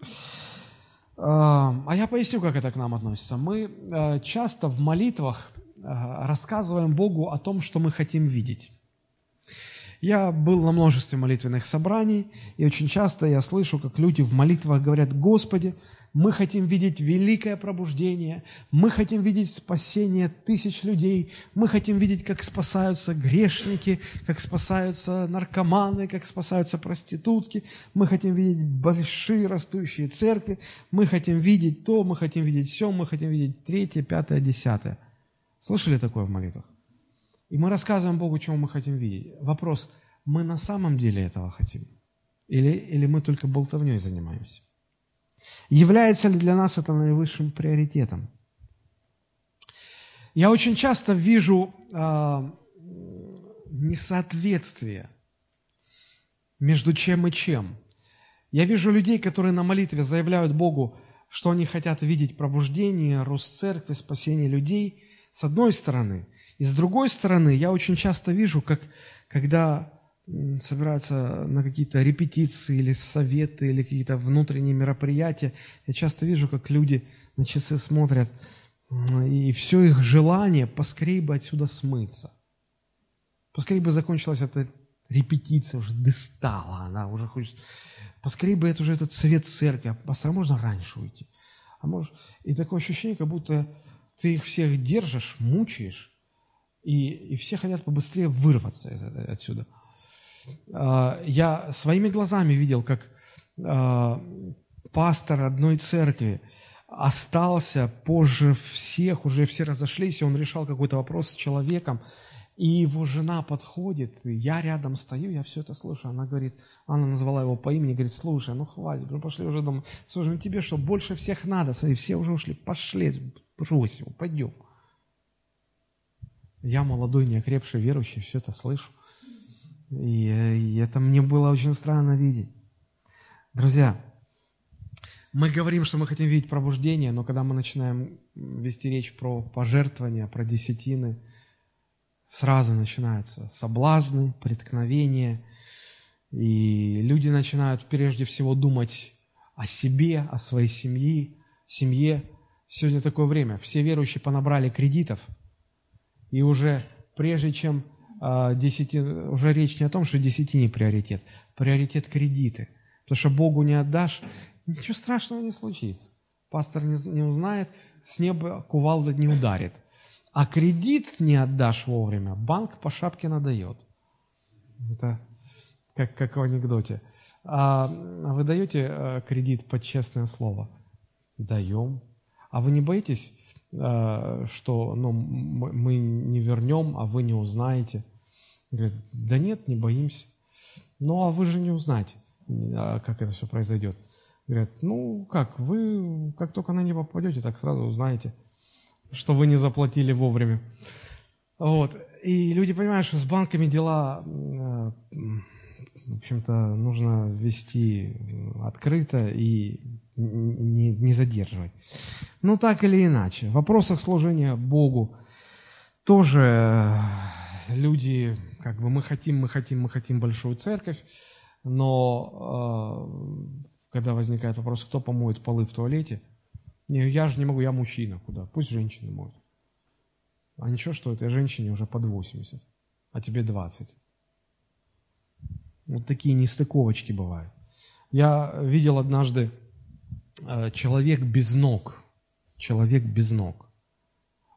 Э, а я поясню, как это к нам относится. Мы часто в молитвах рассказываем Богу о том, что мы хотим видеть. Я был на множестве молитвенных собраний, и очень часто я слышу, как люди в молитвах говорят, «Господи, мы хотим видеть великое пробуждение, мы хотим видеть спасение тысяч людей, мы хотим видеть, как спасаются грешники, как спасаются наркоманы, как спасаются проститутки, мы хотим видеть большие растущие церкви, мы хотим видеть то, мы хотим видеть все, мы хотим видеть третье, пятое, десятое. Слышали такое в молитвах? И мы рассказываем Богу, чего мы хотим видеть. Вопрос, мы на самом деле этого хотим? Или, или мы только болтовней занимаемся? Является ли для нас это наивысшим приоритетом? Я очень часто вижу э, несоответствие между чем и чем. Я вижу людей, которые на молитве заявляют Богу, что они хотят видеть пробуждение, рост церкви, спасение людей, с одной стороны. И с другой стороны, я очень часто вижу, как когда собираются на какие-то репетиции или советы, или какие-то внутренние мероприятия, я часто вижу, как люди на часы смотрят, и все их желание поскорее бы отсюда смыться. Поскорее бы закончилась эта репетиция, уже достала она, уже хочет... Поскорее бы это уже этот совет церкви, а пастор, можно раньше уйти? А может... И такое ощущение, как будто ты их всех держишь, мучаешь, и, и все хотят побыстрее вырваться из, отсюда. А, я своими глазами видел, как а, пастор одной церкви остался позже всех, уже все разошлись, и он решал какой-то вопрос с человеком, и его жена подходит, я рядом стою, я все это слушаю. Она говорит, она назвала его по имени, говорит, слушай, ну хватит, ну пошли уже домой. Слушай, ну тебе что, больше всех надо, смотри, все уже ушли, пошли, брось его, пойдем. Я молодой, неокрепший верующий, все это слышу. И, и это мне было очень странно видеть. Друзья, мы говорим, что мы хотим видеть пробуждение, но когда мы начинаем вести речь про пожертвования, про десятины – сразу начинаются соблазны, преткновения, и люди начинают прежде всего думать о себе, о своей семье, семье. Сегодня такое время. Все верующие понабрали кредитов, и уже прежде чем э, десяти, уже речь не о том, что десятине приоритет, приоритет кредиты. Потому что Богу не отдашь, ничего страшного не случится. Пастор не, не узнает, с неба кувалда не ударит – а кредит не отдашь вовремя, банк по шапке надает. Это как, как в анекдоте. А вы даете э, кредит под честное слово? Даем. А вы не боитесь, э, что ну, мы не вернем, а вы не узнаете? Говорят, да нет, не боимся. Ну, а вы же не узнаете, а как это все произойдет. Говорят, ну как, вы как только на небо попадете, так сразу узнаете что вы не заплатили вовремя. Вот. И люди понимают, что с банками дела, э, в общем-то, нужно вести открыто и не, не задерживать. Ну, так или иначе, в вопросах служения Богу тоже люди, как бы мы хотим, мы хотим, мы хотим большую церковь, но э, когда возникает вопрос, кто помоет полы в туалете – не, я же не могу, я мужчина, куда? Пусть женщины моют. А ничего, что этой женщине уже под 80, а тебе 20. Вот такие нестыковочки бывают. Я видел однажды э, человек без ног. Человек без ног.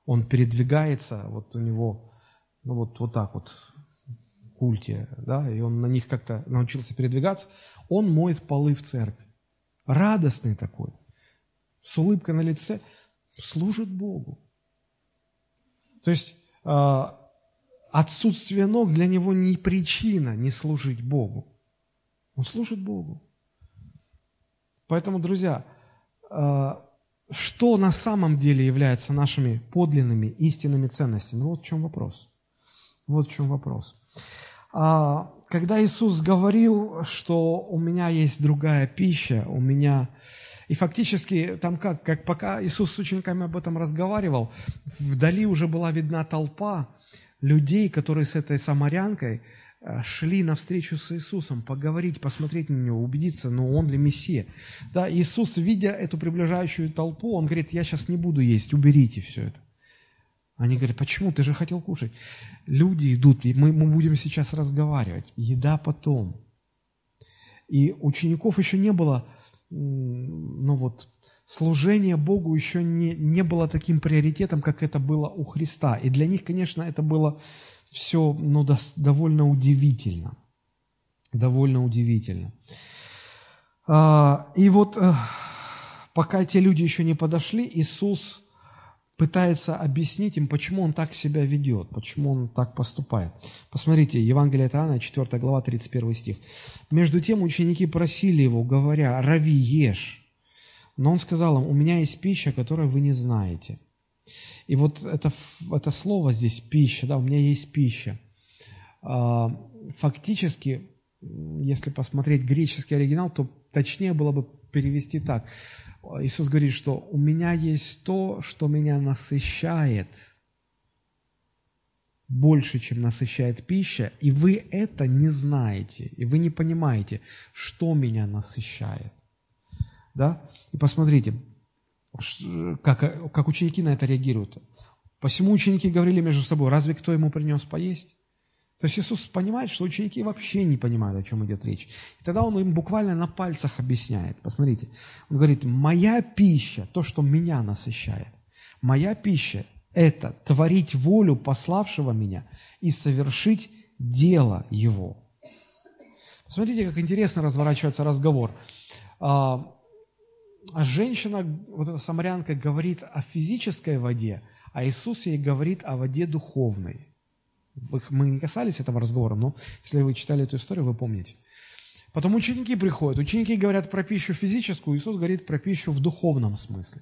Он передвигается, вот у него, ну вот, вот так вот, культе, да, и он на них как-то научился передвигаться. Он моет полы в церкви. Радостный такой с улыбкой на лице, служит Богу. То есть а, отсутствие ног для него не причина не служить Богу. Он служит Богу. Поэтому, друзья, а, что на самом деле является нашими подлинными истинными ценностями? Вот в чем вопрос. Вот в чем вопрос. А, когда Иисус говорил, что у меня есть другая пища, у меня и фактически там как, как пока Иисус с учениками об этом разговаривал, вдали уже была видна толпа людей, которые с этой самарянкой э, шли навстречу с Иисусом, поговорить, посмотреть на него, убедиться, ну он ли Мессия. Да, Иисус, видя эту приближающую толпу, он говорит, я сейчас не буду есть, уберите все это. Они говорят, почему? Ты же хотел кушать. Люди идут, и мы, мы будем сейчас разговаривать. Еда потом. И учеников еще не было ну вот, служение Богу еще не, не было таким приоритетом, как это было у Христа. И для них, конечно, это было все ну, до, довольно удивительно. Довольно удивительно. А, и вот э, пока эти люди еще не подошли, Иисус пытается объяснить им, почему он так себя ведет, почему он так поступает. Посмотрите, Евангелие от Иоанна, 4 глава, 31 стих. «Между тем ученики просили его, говоря, «Рави, ешь». Но он сказал им, «У меня есть пища, которую вы не знаете». И вот это, это слово здесь «пища», да, «у меня есть пища». а, фактически, если посмотреть греческий оригинал, то точнее было бы перевести так. Иисус говорит, что у меня есть то, что меня насыщает больше, чем насыщает пища, и вы это не знаете, и вы не понимаете, что меня насыщает. Да? И посмотрите, как, как ученики на это реагируют. Посему ученики говорили между собой, разве кто ему принес поесть? То есть Иисус понимает, что ученики вообще не понимают, о чем идет речь. И тогда Он им буквально на пальцах объясняет. Посмотрите, Он говорит, моя пища, то, что меня насыщает, моя пища – это творить волю пославшего меня и совершить дело Его. Посмотрите, как интересно разворачивается разговор. А, женщина, вот эта самарянка, говорит о физической воде, а Иисус ей говорит о воде духовной. Мы не касались этого разговора, но если вы читали эту историю, вы помните. Потом ученики приходят, ученики говорят про пищу физическую, Иисус говорит про пищу в духовном смысле.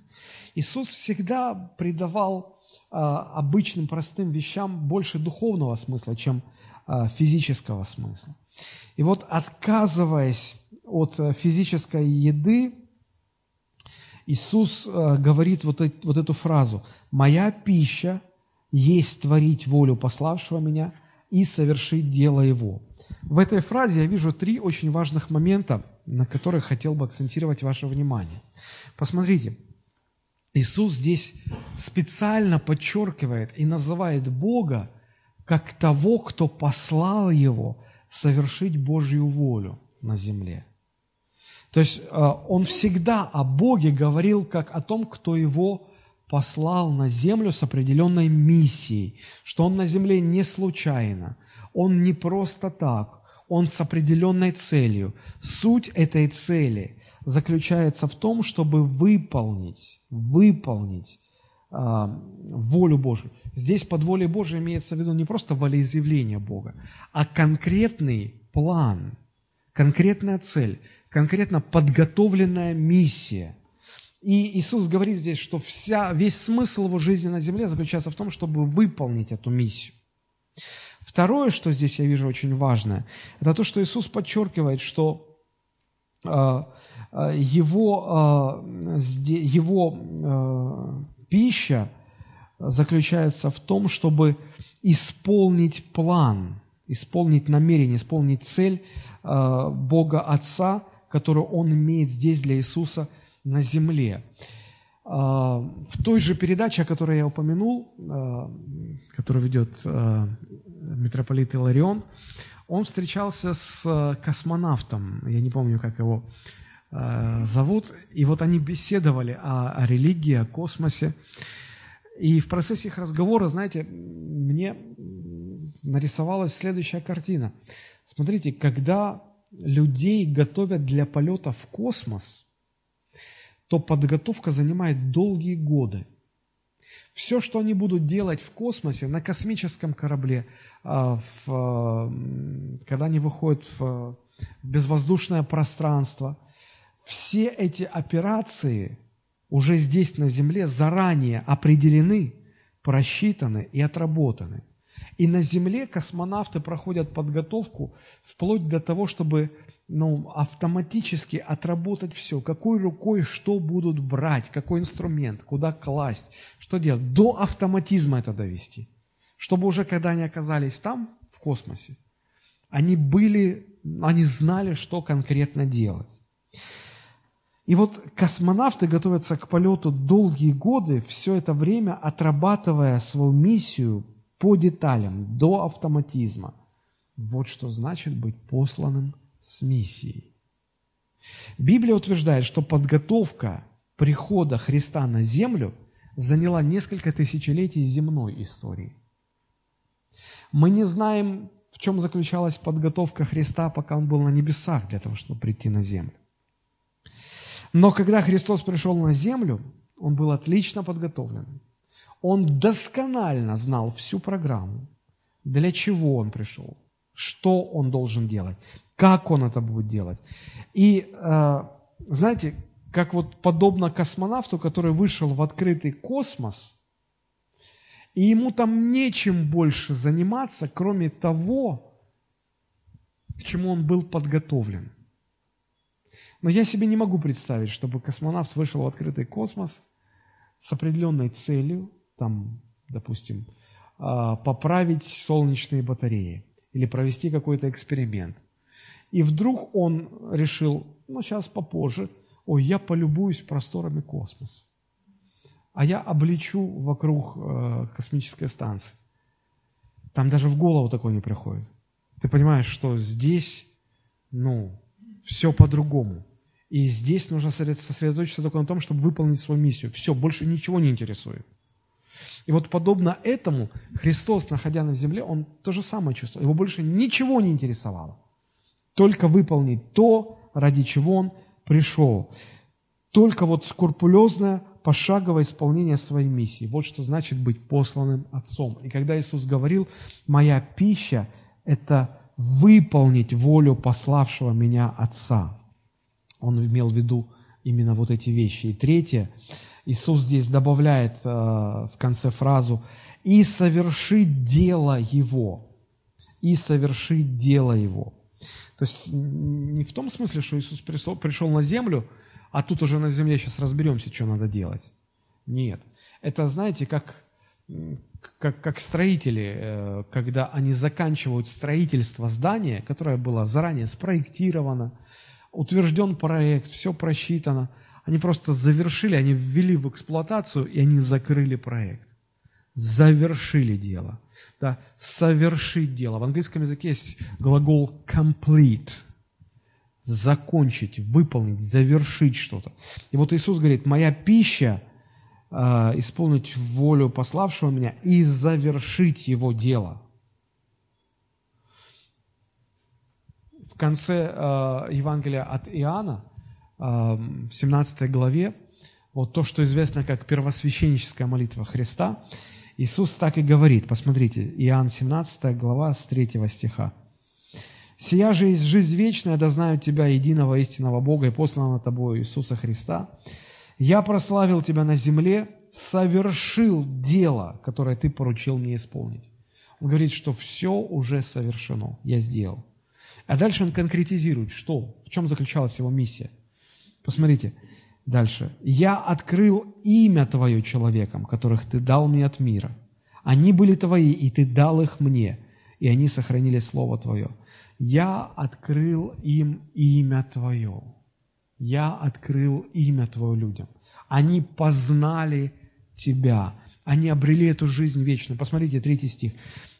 Иисус всегда придавал а, обычным простым вещам больше духовного смысла, чем а, физического смысла. И вот отказываясь от а, физической еды, Иисус э, говорит вот, вот эту фразу «Моя пища есть творить волю пославшего меня и совершить дело Его». В этой фразе я вижу три очень важных момента, на которых хотел бы акцентировать ваше внимание. Посмотрите, Иисус здесь специально подчеркивает и называет Бога как того, кто послал Его совершить Божью волю на земле – то есть э, он всегда о Боге говорил как о том, кто его послал на землю с определенной миссией, что он на земле не случайно, он не просто так, он с определенной целью. Суть этой цели заключается в том, чтобы выполнить, выполнить э, волю Божию. Здесь под волей Божией имеется в виду не просто волеизъявление Бога, а конкретный план, конкретная цель – конкретно подготовленная миссия. И Иисус говорит здесь, что вся, весь смысл его жизни на земле заключается в том, чтобы выполнить эту миссию. Второе, что здесь я вижу очень важное, это то, что Иисус подчеркивает, что э, э, его, э, его пища заключается в том, чтобы исполнить план, исполнить намерение, исполнить цель Бога Отца которую Он имеет здесь для Иисуса на земле. А, в той же передаче, о которой я упомянул, а, которую ведет а, митрополит Иларион, он встречался с космонавтом, я не помню, как его зовут, и вот они беседовали о, о религии, о космосе. И в процессе их разговора, знаете, мне нарисовалась следующая картина. Смотрите, когда людей готовят для полета в космос, то подготовка занимает долгие годы. Все, что они будут делать в космосе, на космическом корабле, а, когда они выходят в безвоздушное пространство, все эти операции уже здесь на Земле заранее определены, просчитаны и отработаны. И на Земле космонавты проходят подготовку вплоть до того, чтобы ну, автоматически отработать все, какой рукой что будут брать, какой инструмент, куда класть, что делать, до автоматизма это довести. Чтобы уже, когда они оказались там, в космосе, они были, они знали, что конкретно делать. И вот космонавты готовятся к полету долгие годы, все это время отрабатывая свою миссию по деталям, до автоматизма. Вот что значит быть посланным с миссией. Библия утверждает, что подготовка прихода Христа на землю заняла несколько тысячелетий земной истории. Мы не знаем, в чем заключалась подготовка Христа, пока Он был на небесах, для того, чтобы прийти на землю. Но когда Христос пришел на землю, Он был отлично подготовлен. Он досконально знал всю программу, для чего он пришел, что он должен делать, как он это будет делать. И, э, знаете, как вот подобно космонавту, который вышел в открытый космос, и ему там нечем больше заниматься, кроме того, к чему он был подготовлен. Но я себе не могу представить, чтобы космонавт вышел в открытый космос с определенной целью, там, допустим, а, поправить солнечные батареи или провести какой-то эксперимент. И вдруг он решил, ну, сейчас попозже, ой, я полюбуюсь просторами космоса, а я облечу вокруг э, космической станции. Там даже в голову такое не приходит. Ты понимаешь, что здесь, ну, все по-другому. И здесь нужно сосредоточиться только на том, чтобы выполнить свою миссию. Все, больше ничего не интересует. И вот подобно этому Христос, находя на земле, Он то же самое чувствовал. Его больше ничего не интересовало. Только выполнить то, ради чего Он пришел. Только вот скрупулезное, пошаговое исполнение своей миссии. Вот что значит быть посланным Отцом. И когда Иисус говорил, «Моя пища – это выполнить волю пославшего меня Отца», Он имел в виду именно вот эти вещи. И третье – Иисус здесь добавляет э, в конце фразу «и совершить дело Его». «И совершить дело Его». То есть не в том смысле, что Иисус пришел, пришел на землю, а тут уже на земле сейчас разберемся, что надо делать. Нет. Это, знаете, как, как, как строители, э, когда они заканчивают строительство здания, которое было заранее спроектировано, утвержден проект, все просчитано – они просто завершили, они ввели в эксплуатацию, и они закрыли проект. Завершили дело. Да, совершить дело. В английском языке есть глагол complete. Закончить, выполнить, завершить что-то. И вот Иисус говорит, моя пища э, исполнить волю пославшего меня и завершить его дело. В конце э, Евангелия от Иоанна в 17 главе, вот то, что известно как первосвященническая молитва Христа, Иисус так и говорит, посмотрите, Иоанн 17 глава с 3 стиха. «Сия же есть жизнь вечная, да знают Тебя, единого истинного Бога и посланного Тобою Иисуса Христа. Я прославил Тебя на земле, совершил дело, которое Ты поручил мне исполнить». Он говорит, что все уже совершено, я сделал. А дальше он конкретизирует, что, в чем заключалась его миссия – Посмотрите дальше. «Я открыл имя Твое человекам, которых Ты дал мне от мира. Они были Твои, и Ты дал их мне, и они сохранили Слово Твое. Я открыл им имя Твое. Я открыл имя Твое людям. Они познали Тебя. Они обрели эту жизнь вечную. Посмотрите, третий стих.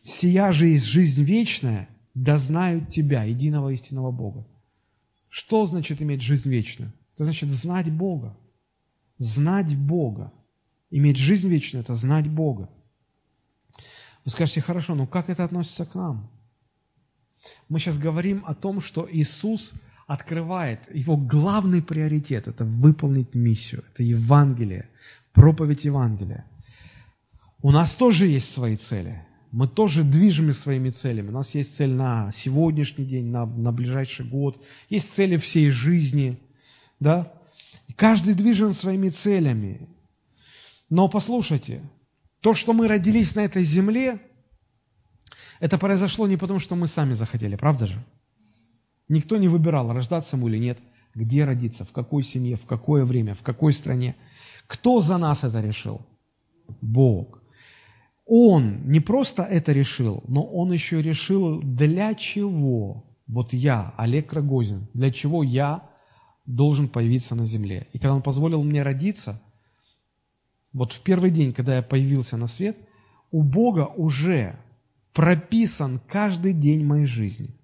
«Сия же есть жизнь вечная, да знают Тебя, единого истинного Бога». Что значит иметь жизнь вечную? Это значит знать Бога. Знать Бога. Иметь жизнь вечную – это знать Бога. Вы скажете, хорошо, но как это относится к нам? Мы сейчас говорим о том, что Иисус открывает, его главный приоритет – это выполнить миссию, это Евангелие, проповедь Евангелия. У нас тоже есть свои цели. Мы тоже движемы своими целями. У нас есть цель на сегодняшний день, на, на ближайший год. Есть цели всей жизни – да? каждый движен своими целями. Но послушайте, то, что мы родились на этой земле, это произошло не потому, что мы сами захотели, правда же? Никто не выбирал, рождаться ему или нет, где родиться, в какой семье, в какое время, в какой стране. Кто за нас это решил? Бог. Он не просто это решил, но он еще решил, для чего вот я, Олег Рогозин, для чего я должен появиться на земле. И когда Он позволил мне родиться, вот в первый день, когда я появился на свет, у Бога уже прописан каждый день моей жизни.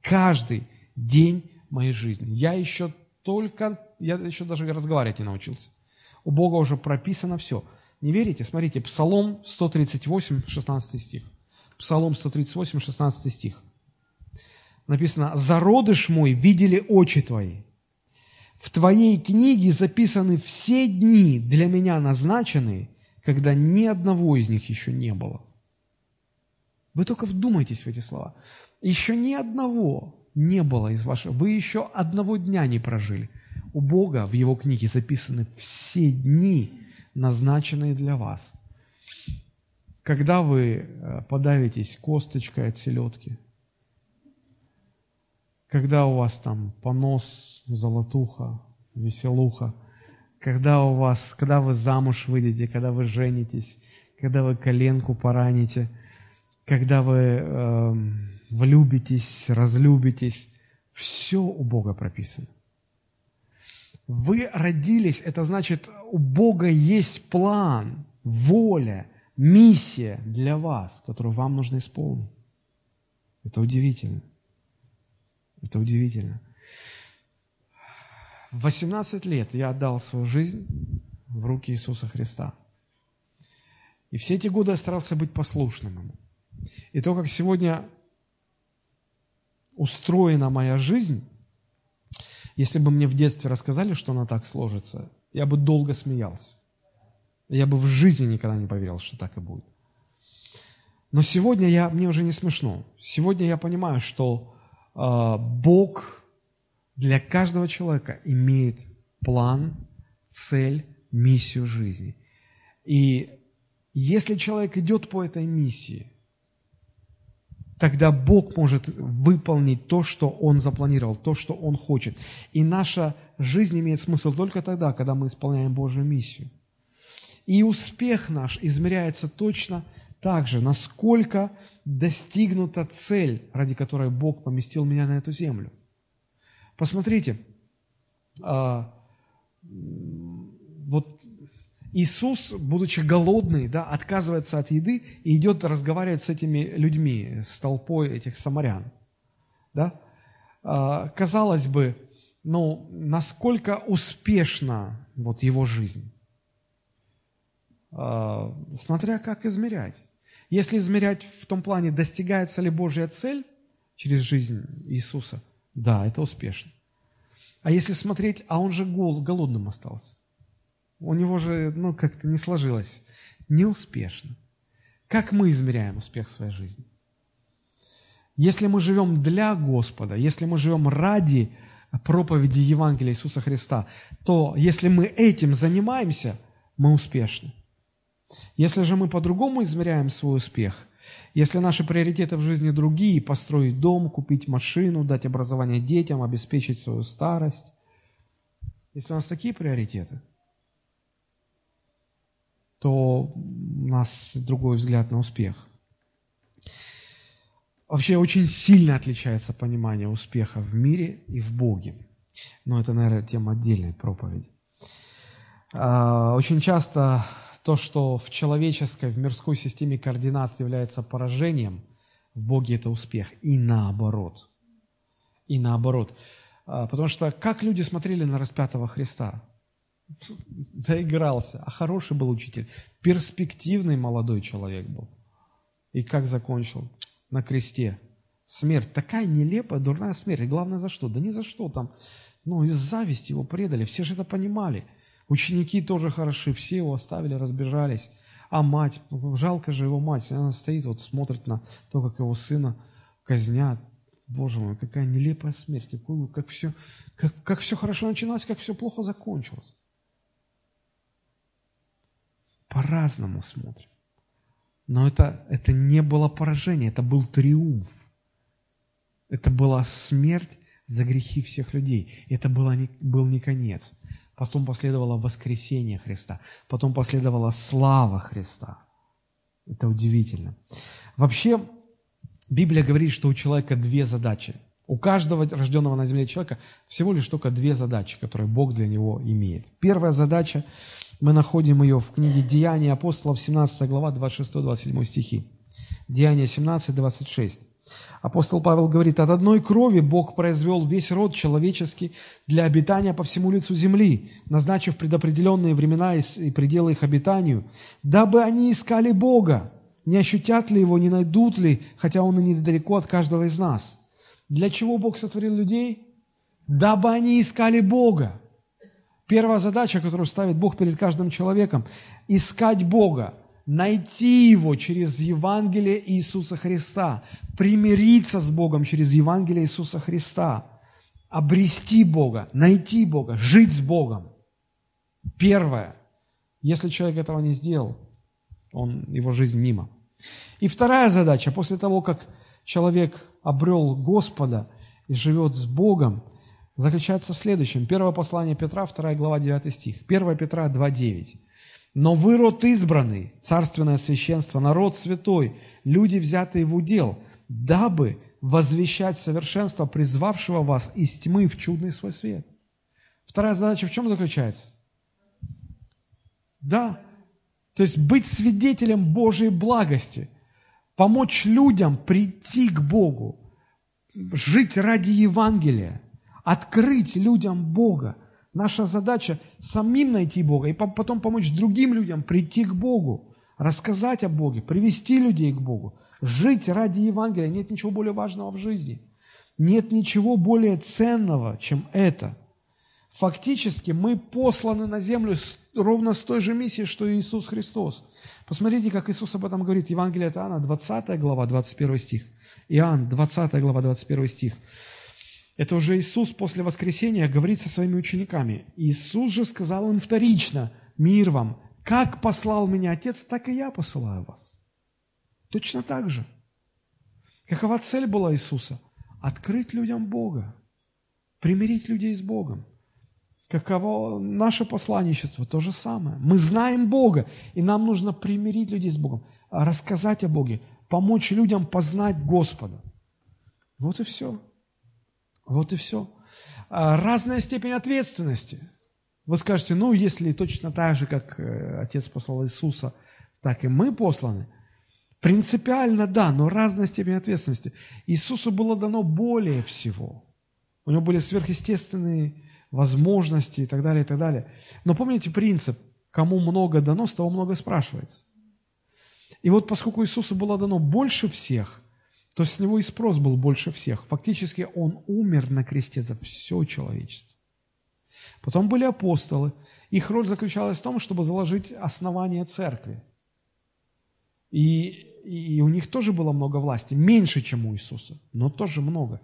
Каждый день моей жизни. Я еще только, я еще даже разговаривать не научился. У Бога уже прописано все. Не верите? Смотрите, Псалом 138, 16 стих. Псалом 138, 16 стих. Написано, «Зародыш мой видели очи твои, в твоей книге записаны все дни для меня назначенные, когда ни одного из них еще не было. Вы только вдумайтесь в эти слова. Еще ни одного не было из вашего. Вы еще одного дня не прожили. У Бога в Его книге записаны все дни, назначенные для вас. Когда вы э, подавитесь косточкой от селедки, когда у вас там понос, золотуха, веселуха, когда у вас, когда вы замуж выйдете, когда вы женитесь, когда вы коленку пораните, когда вы э, влюбитесь, разлюбитесь, все у Бога прописано. Вы родились, это значит, у Бога есть план, воля, миссия для вас, которую вам нужно исполнить. Это удивительно. Это удивительно. В 18 лет я отдал свою жизнь в руки Иисуса Христа. И все эти годы я старался быть послушным Ему. И то, как сегодня устроена моя жизнь, если бы мне в детстве рассказали, что она так сложится, я бы долго смеялся. Я бы в жизни никогда не поверил, что так и будет. Но сегодня я, мне уже не смешно. Сегодня я понимаю, что Бог для каждого человека имеет план, цель, миссию жизни. И если человек идет по этой миссии, тогда Бог может выполнить то, что Он запланировал, то, что Он хочет. И наша жизнь имеет смысл только тогда, когда мы исполняем Божью миссию. И успех наш измеряется точно так же, насколько достигнута цель, ради которой Бог поместил меня на эту землю. Посмотрите, а, вот Иисус, будучи голодный, да, отказывается от еды и идет разговаривать с этими людьми, с толпой этих самарян. Да? А, казалось бы, ну, насколько успешна вот его жизнь. А, смотря как измерять. Если измерять в том плане, достигается ли Божья цель через жизнь Иисуса, да, это успешно. А если смотреть, а он же гол, голодным остался. У него же, ну, как-то не сложилось. Неуспешно. Как мы измеряем успех своей жизни? Если мы живем для Господа, если мы живем ради проповеди Евангелия Иисуса Христа, то если мы этим занимаемся, мы успешны. Если же мы по-другому измеряем свой успех, если наши приоритеты в жизни другие, построить дом, купить машину, дать образование детям, обеспечить свою старость, если у нас такие приоритеты, то у нас другой взгляд на успех. Вообще очень сильно отличается понимание успеха в мире и в Боге. Но это, наверное, тема отдельной проповеди. А, очень часто то, что в человеческой, в мирской системе координат является поражением, в Боге это успех. И наоборот. И наоборот. А, потому что как люди смотрели на распятого Христа? Доигрался. А хороший был учитель. Перспективный молодой человек был. И как закончил? На кресте. Смерть. Такая нелепая, дурная смерть. И главное, за что? Да не за что там. Ну, из зависти его предали. Все же это понимали. Ученики тоже хороши, все его оставили, разбежались. А мать, жалко же его мать, она стоит, вот смотрит на то, как его сына казнят. Боже мой, какая нелепая смерть, какую, как, все, как, как все хорошо начиналось, как все плохо закончилось. По-разному смотрим. Но это, это не было поражение, это был триумф. Это была смерть за грехи всех людей. Это было не, был не конец. Потом последовало воскресение Христа. Потом последовала слава Христа. Это удивительно. Вообще, Библия говорит, что у человека две задачи. У каждого рожденного на земле человека всего лишь только две задачи, которые Бог для него имеет. Первая задача, мы находим ее в книге Деяния апостолов, 17 глава, 26-27 стихи. Деяния 17, 26. Апостол Павел говорит, от одной крови Бог произвел весь род человеческий для обитания по всему лицу земли, назначив предопределенные времена и пределы их обитанию, дабы они искали Бога, не ощутят ли Его, не найдут ли, хотя Он и недалеко от каждого из нас. Для чего Бог сотворил людей? Дабы они искали Бога. Первая задача, которую ставит Бог перед каждым человеком – искать Бога найти Его через Евангелие Иисуса Христа, примириться с Богом через Евангелие Иисуса Христа, обрести Бога, найти Бога, жить с Богом. Первое. Если человек этого не сделал, он, его жизнь мимо. И вторая задача, после того, как человек обрел Господа, и живет с Богом, заключается в следующем. Первое послание Петра, 2 глава, 9 стих. 1 Петра 2,9. «Но вы род избранный, царственное священство, народ святой, люди, взятые в удел, дабы возвещать совершенство призвавшего вас из тьмы в чудный свой свет». Вторая задача в чем заключается? Да, то есть быть свидетелем Божьей благости, помочь людям прийти к Богу, жить ради Евангелия, открыть людям Бога. Наша задача самим найти Бога и потом помочь другим людям прийти к Богу, рассказать о Боге, привести людей к Богу, жить ради Евангелия. Нет ничего более важного в жизни. Нет ничего более ценного, чем это. Фактически мы посланы на землю ровно с той же миссией, что и Иисус Христос. Посмотрите, как Иисус об этом говорит. Евангелие от Иоанна, 20 глава, 21 стих. Иоанн, 20 глава, 21 стих. Это уже Иисус после воскресения говорит со своими учениками. Иисус же сказал им вторично, мир вам, как послал меня Отец, так и я посылаю вас. Точно так же. Какова цель была Иисуса? Открыть людям Бога, примирить людей с Богом. Каково наше посланничество? То же самое. Мы знаем Бога, и нам нужно примирить людей с Богом, рассказать о Боге, помочь людям познать Господа. Вот и все. Вот и все. А, разная степень ответственности. Вы скажете, ну, если точно так же, как э, Отец послал Иисуса, так и мы посланы. Принципиально да, но разная степень ответственности. Иисусу было дано более всего. У него были сверхъестественные возможности и так далее, и так далее. Но помните принцип, кому много дано, с того много спрашивается. И вот поскольку Иисусу было дано больше всех, то с него и спрос был больше всех. Фактически он умер на кресте за все человечество. Потом были апостолы. Их роль заключалась в том, чтобы заложить основание церкви. И, и у них тоже было много власти, меньше, чем у Иисуса, но тоже много.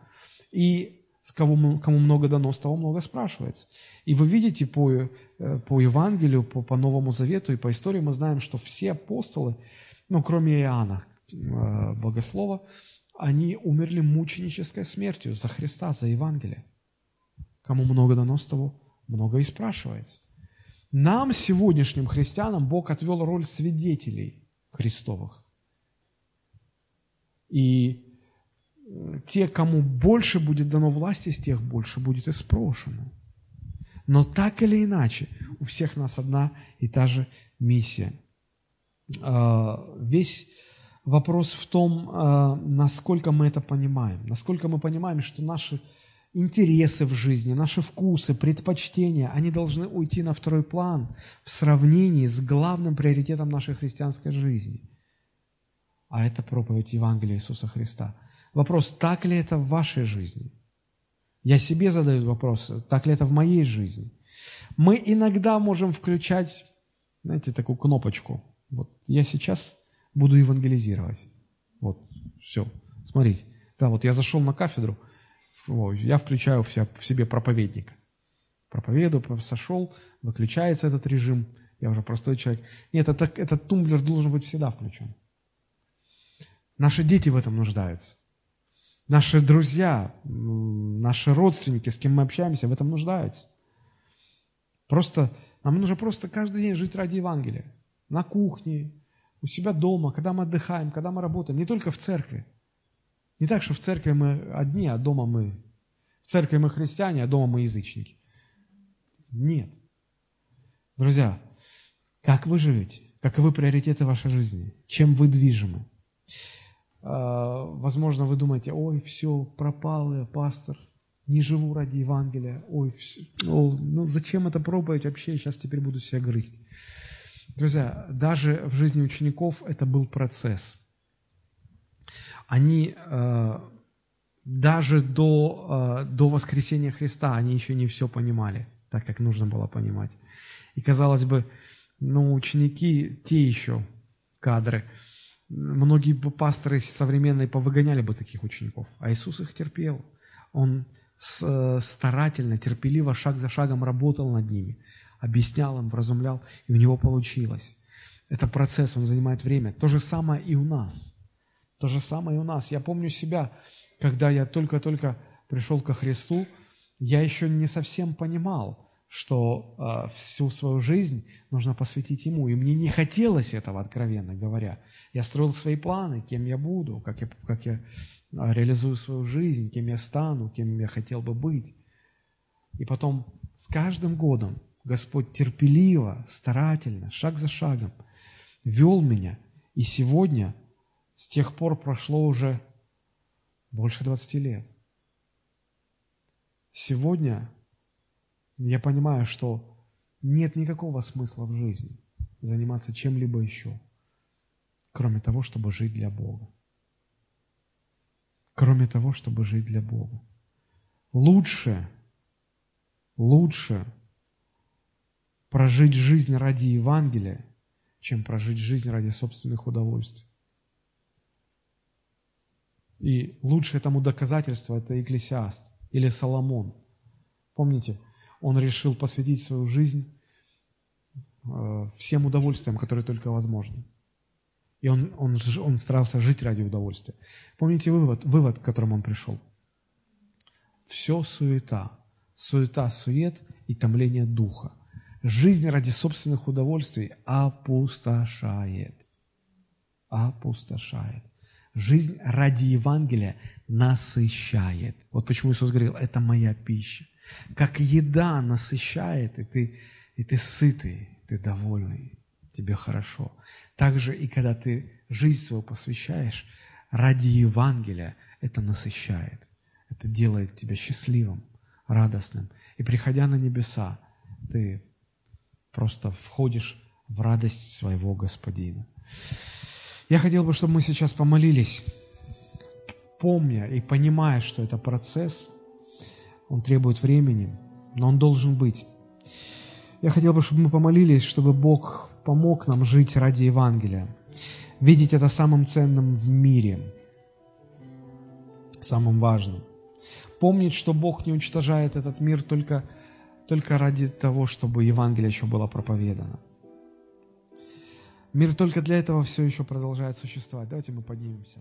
И с кого, кому много дано, с того много спрашивается. И вы видите по, э, по Евангелию, по, по Новому Завету и по истории мы знаем, что все апостолы, ну, кроме Иоанна, э, богослова, они умерли мученической смертью за Христа, за Евангелие. Кому много дано, с того много и спрашивается. Нам, сегодняшним христианам, Бог отвел роль свидетелей Христовых. И те, кому больше будет дано власти, с тех больше будет и спрошено. Но так или иначе, у всех нас одна и та же миссия. А, весь вопрос в том, а, насколько мы это понимаем, насколько мы понимаем, что наши интересы в жизни, наши вкусы, предпочтения, они должны уйти на второй план в сравнении с главным приоритетом нашей христианской жизни. А это проповедь Евангелия Иисуса Христа – Вопрос, так ли это в вашей жизни? Я себе задаю вопрос, так ли это в моей жизни? Мы иногда можем включать, знаете, такую кнопочку. Вот я сейчас буду евангелизировать. Вот, все. Смотрите. Да, вот я зашел на кафедру, я включаю в себе проповедника. Проповедую, сошел, выключается этот режим, я уже простой человек. Нет, это, этот тумблер должен быть всегда включен. Наши дети в этом нуждаются. Наши друзья, наши родственники, с кем мы общаемся, в этом нуждаются. Просто, нам нужно просто каждый день жить ради Евангелия. На кухне, у себя дома, когда мы отдыхаем, когда мы работаем, не только в церкви. Не так, что в церкви мы одни, а дома мы... В церкви мы христиане, а дома мы язычники. Нет. Друзья, как вы живете? Каковы приоритеты вашей жизни? Чем вы движимы? А, возможно, вы думаете, ой, все, пропал я, пастор, не живу ради Евангелия, ой, все, ну, ну зачем это проповедь вообще, сейчас теперь буду себя грызть. Друзья, даже в жизни учеников это был процесс. Они а, даже до, а, до воскресения Христа, они еще не все понимали, так как нужно было понимать. И казалось бы, ну, ученики те еще кадры – Многие пасторы современные повыгоняли бы таких учеников, а Иисус их терпел. Он старательно, терпеливо, шаг за шагом работал над ними, объяснял им, вразумлял, и у него получилось. Это процесс, он занимает время. То же самое и у нас. То же самое и у нас. Я помню себя, когда я только-только пришел ко Христу, я еще не совсем понимал, что э, всю свою жизнь нужно посвятить Ему. И мне не хотелось этого, откровенно говоря. Я строил свои планы, кем я буду, как я, как я а, реализую свою жизнь, кем я стану, кем я хотел бы быть. И потом с каждым годом Господь терпеливо, старательно, шаг за шагом вел меня. И сегодня, с тех пор прошло уже больше 20 лет. Сегодня я понимаю, что нет никакого смысла в жизни заниматься чем-либо еще, кроме того, чтобы жить для Бога. Кроме того, чтобы жить для Бога. Лучше, лучше прожить жизнь ради Евангелия, чем прожить жизнь ради собственных удовольствий. И лучшее тому доказательство – это Экклесиаст или Соломон. Помните, он решил посвятить свою жизнь э, всем удовольствиям, которые только возможны. И он, он, он старался жить ради удовольствия. Помните вывод, вывод, к которому он пришел? Все суета. Суета, сует и томление духа. Жизнь ради собственных удовольствий опустошает. Опустошает. Жизнь ради Евангелия насыщает. Вот почему Иисус говорил, это моя пища. Как еда насыщает, и ты, и ты сытый, ты довольный, тебе хорошо. Так же и когда ты жизнь свою посвящаешь ради Евангелия, это насыщает. Это делает тебя счастливым, радостным. И приходя на небеса, ты просто входишь в радость своего Господина. Я хотел бы, чтобы мы сейчас помолились, помня и понимая, что это процесс, он требует времени, но он должен быть. Я хотел бы, чтобы мы помолились, чтобы Бог помог нам жить ради Евангелия, видеть это самым ценным в мире, самым важным. Помнить, что Бог не уничтожает этот мир только, только ради того, чтобы Евангелие еще было проповедано. Мир только для этого все еще продолжает существовать. Давайте мы поднимемся.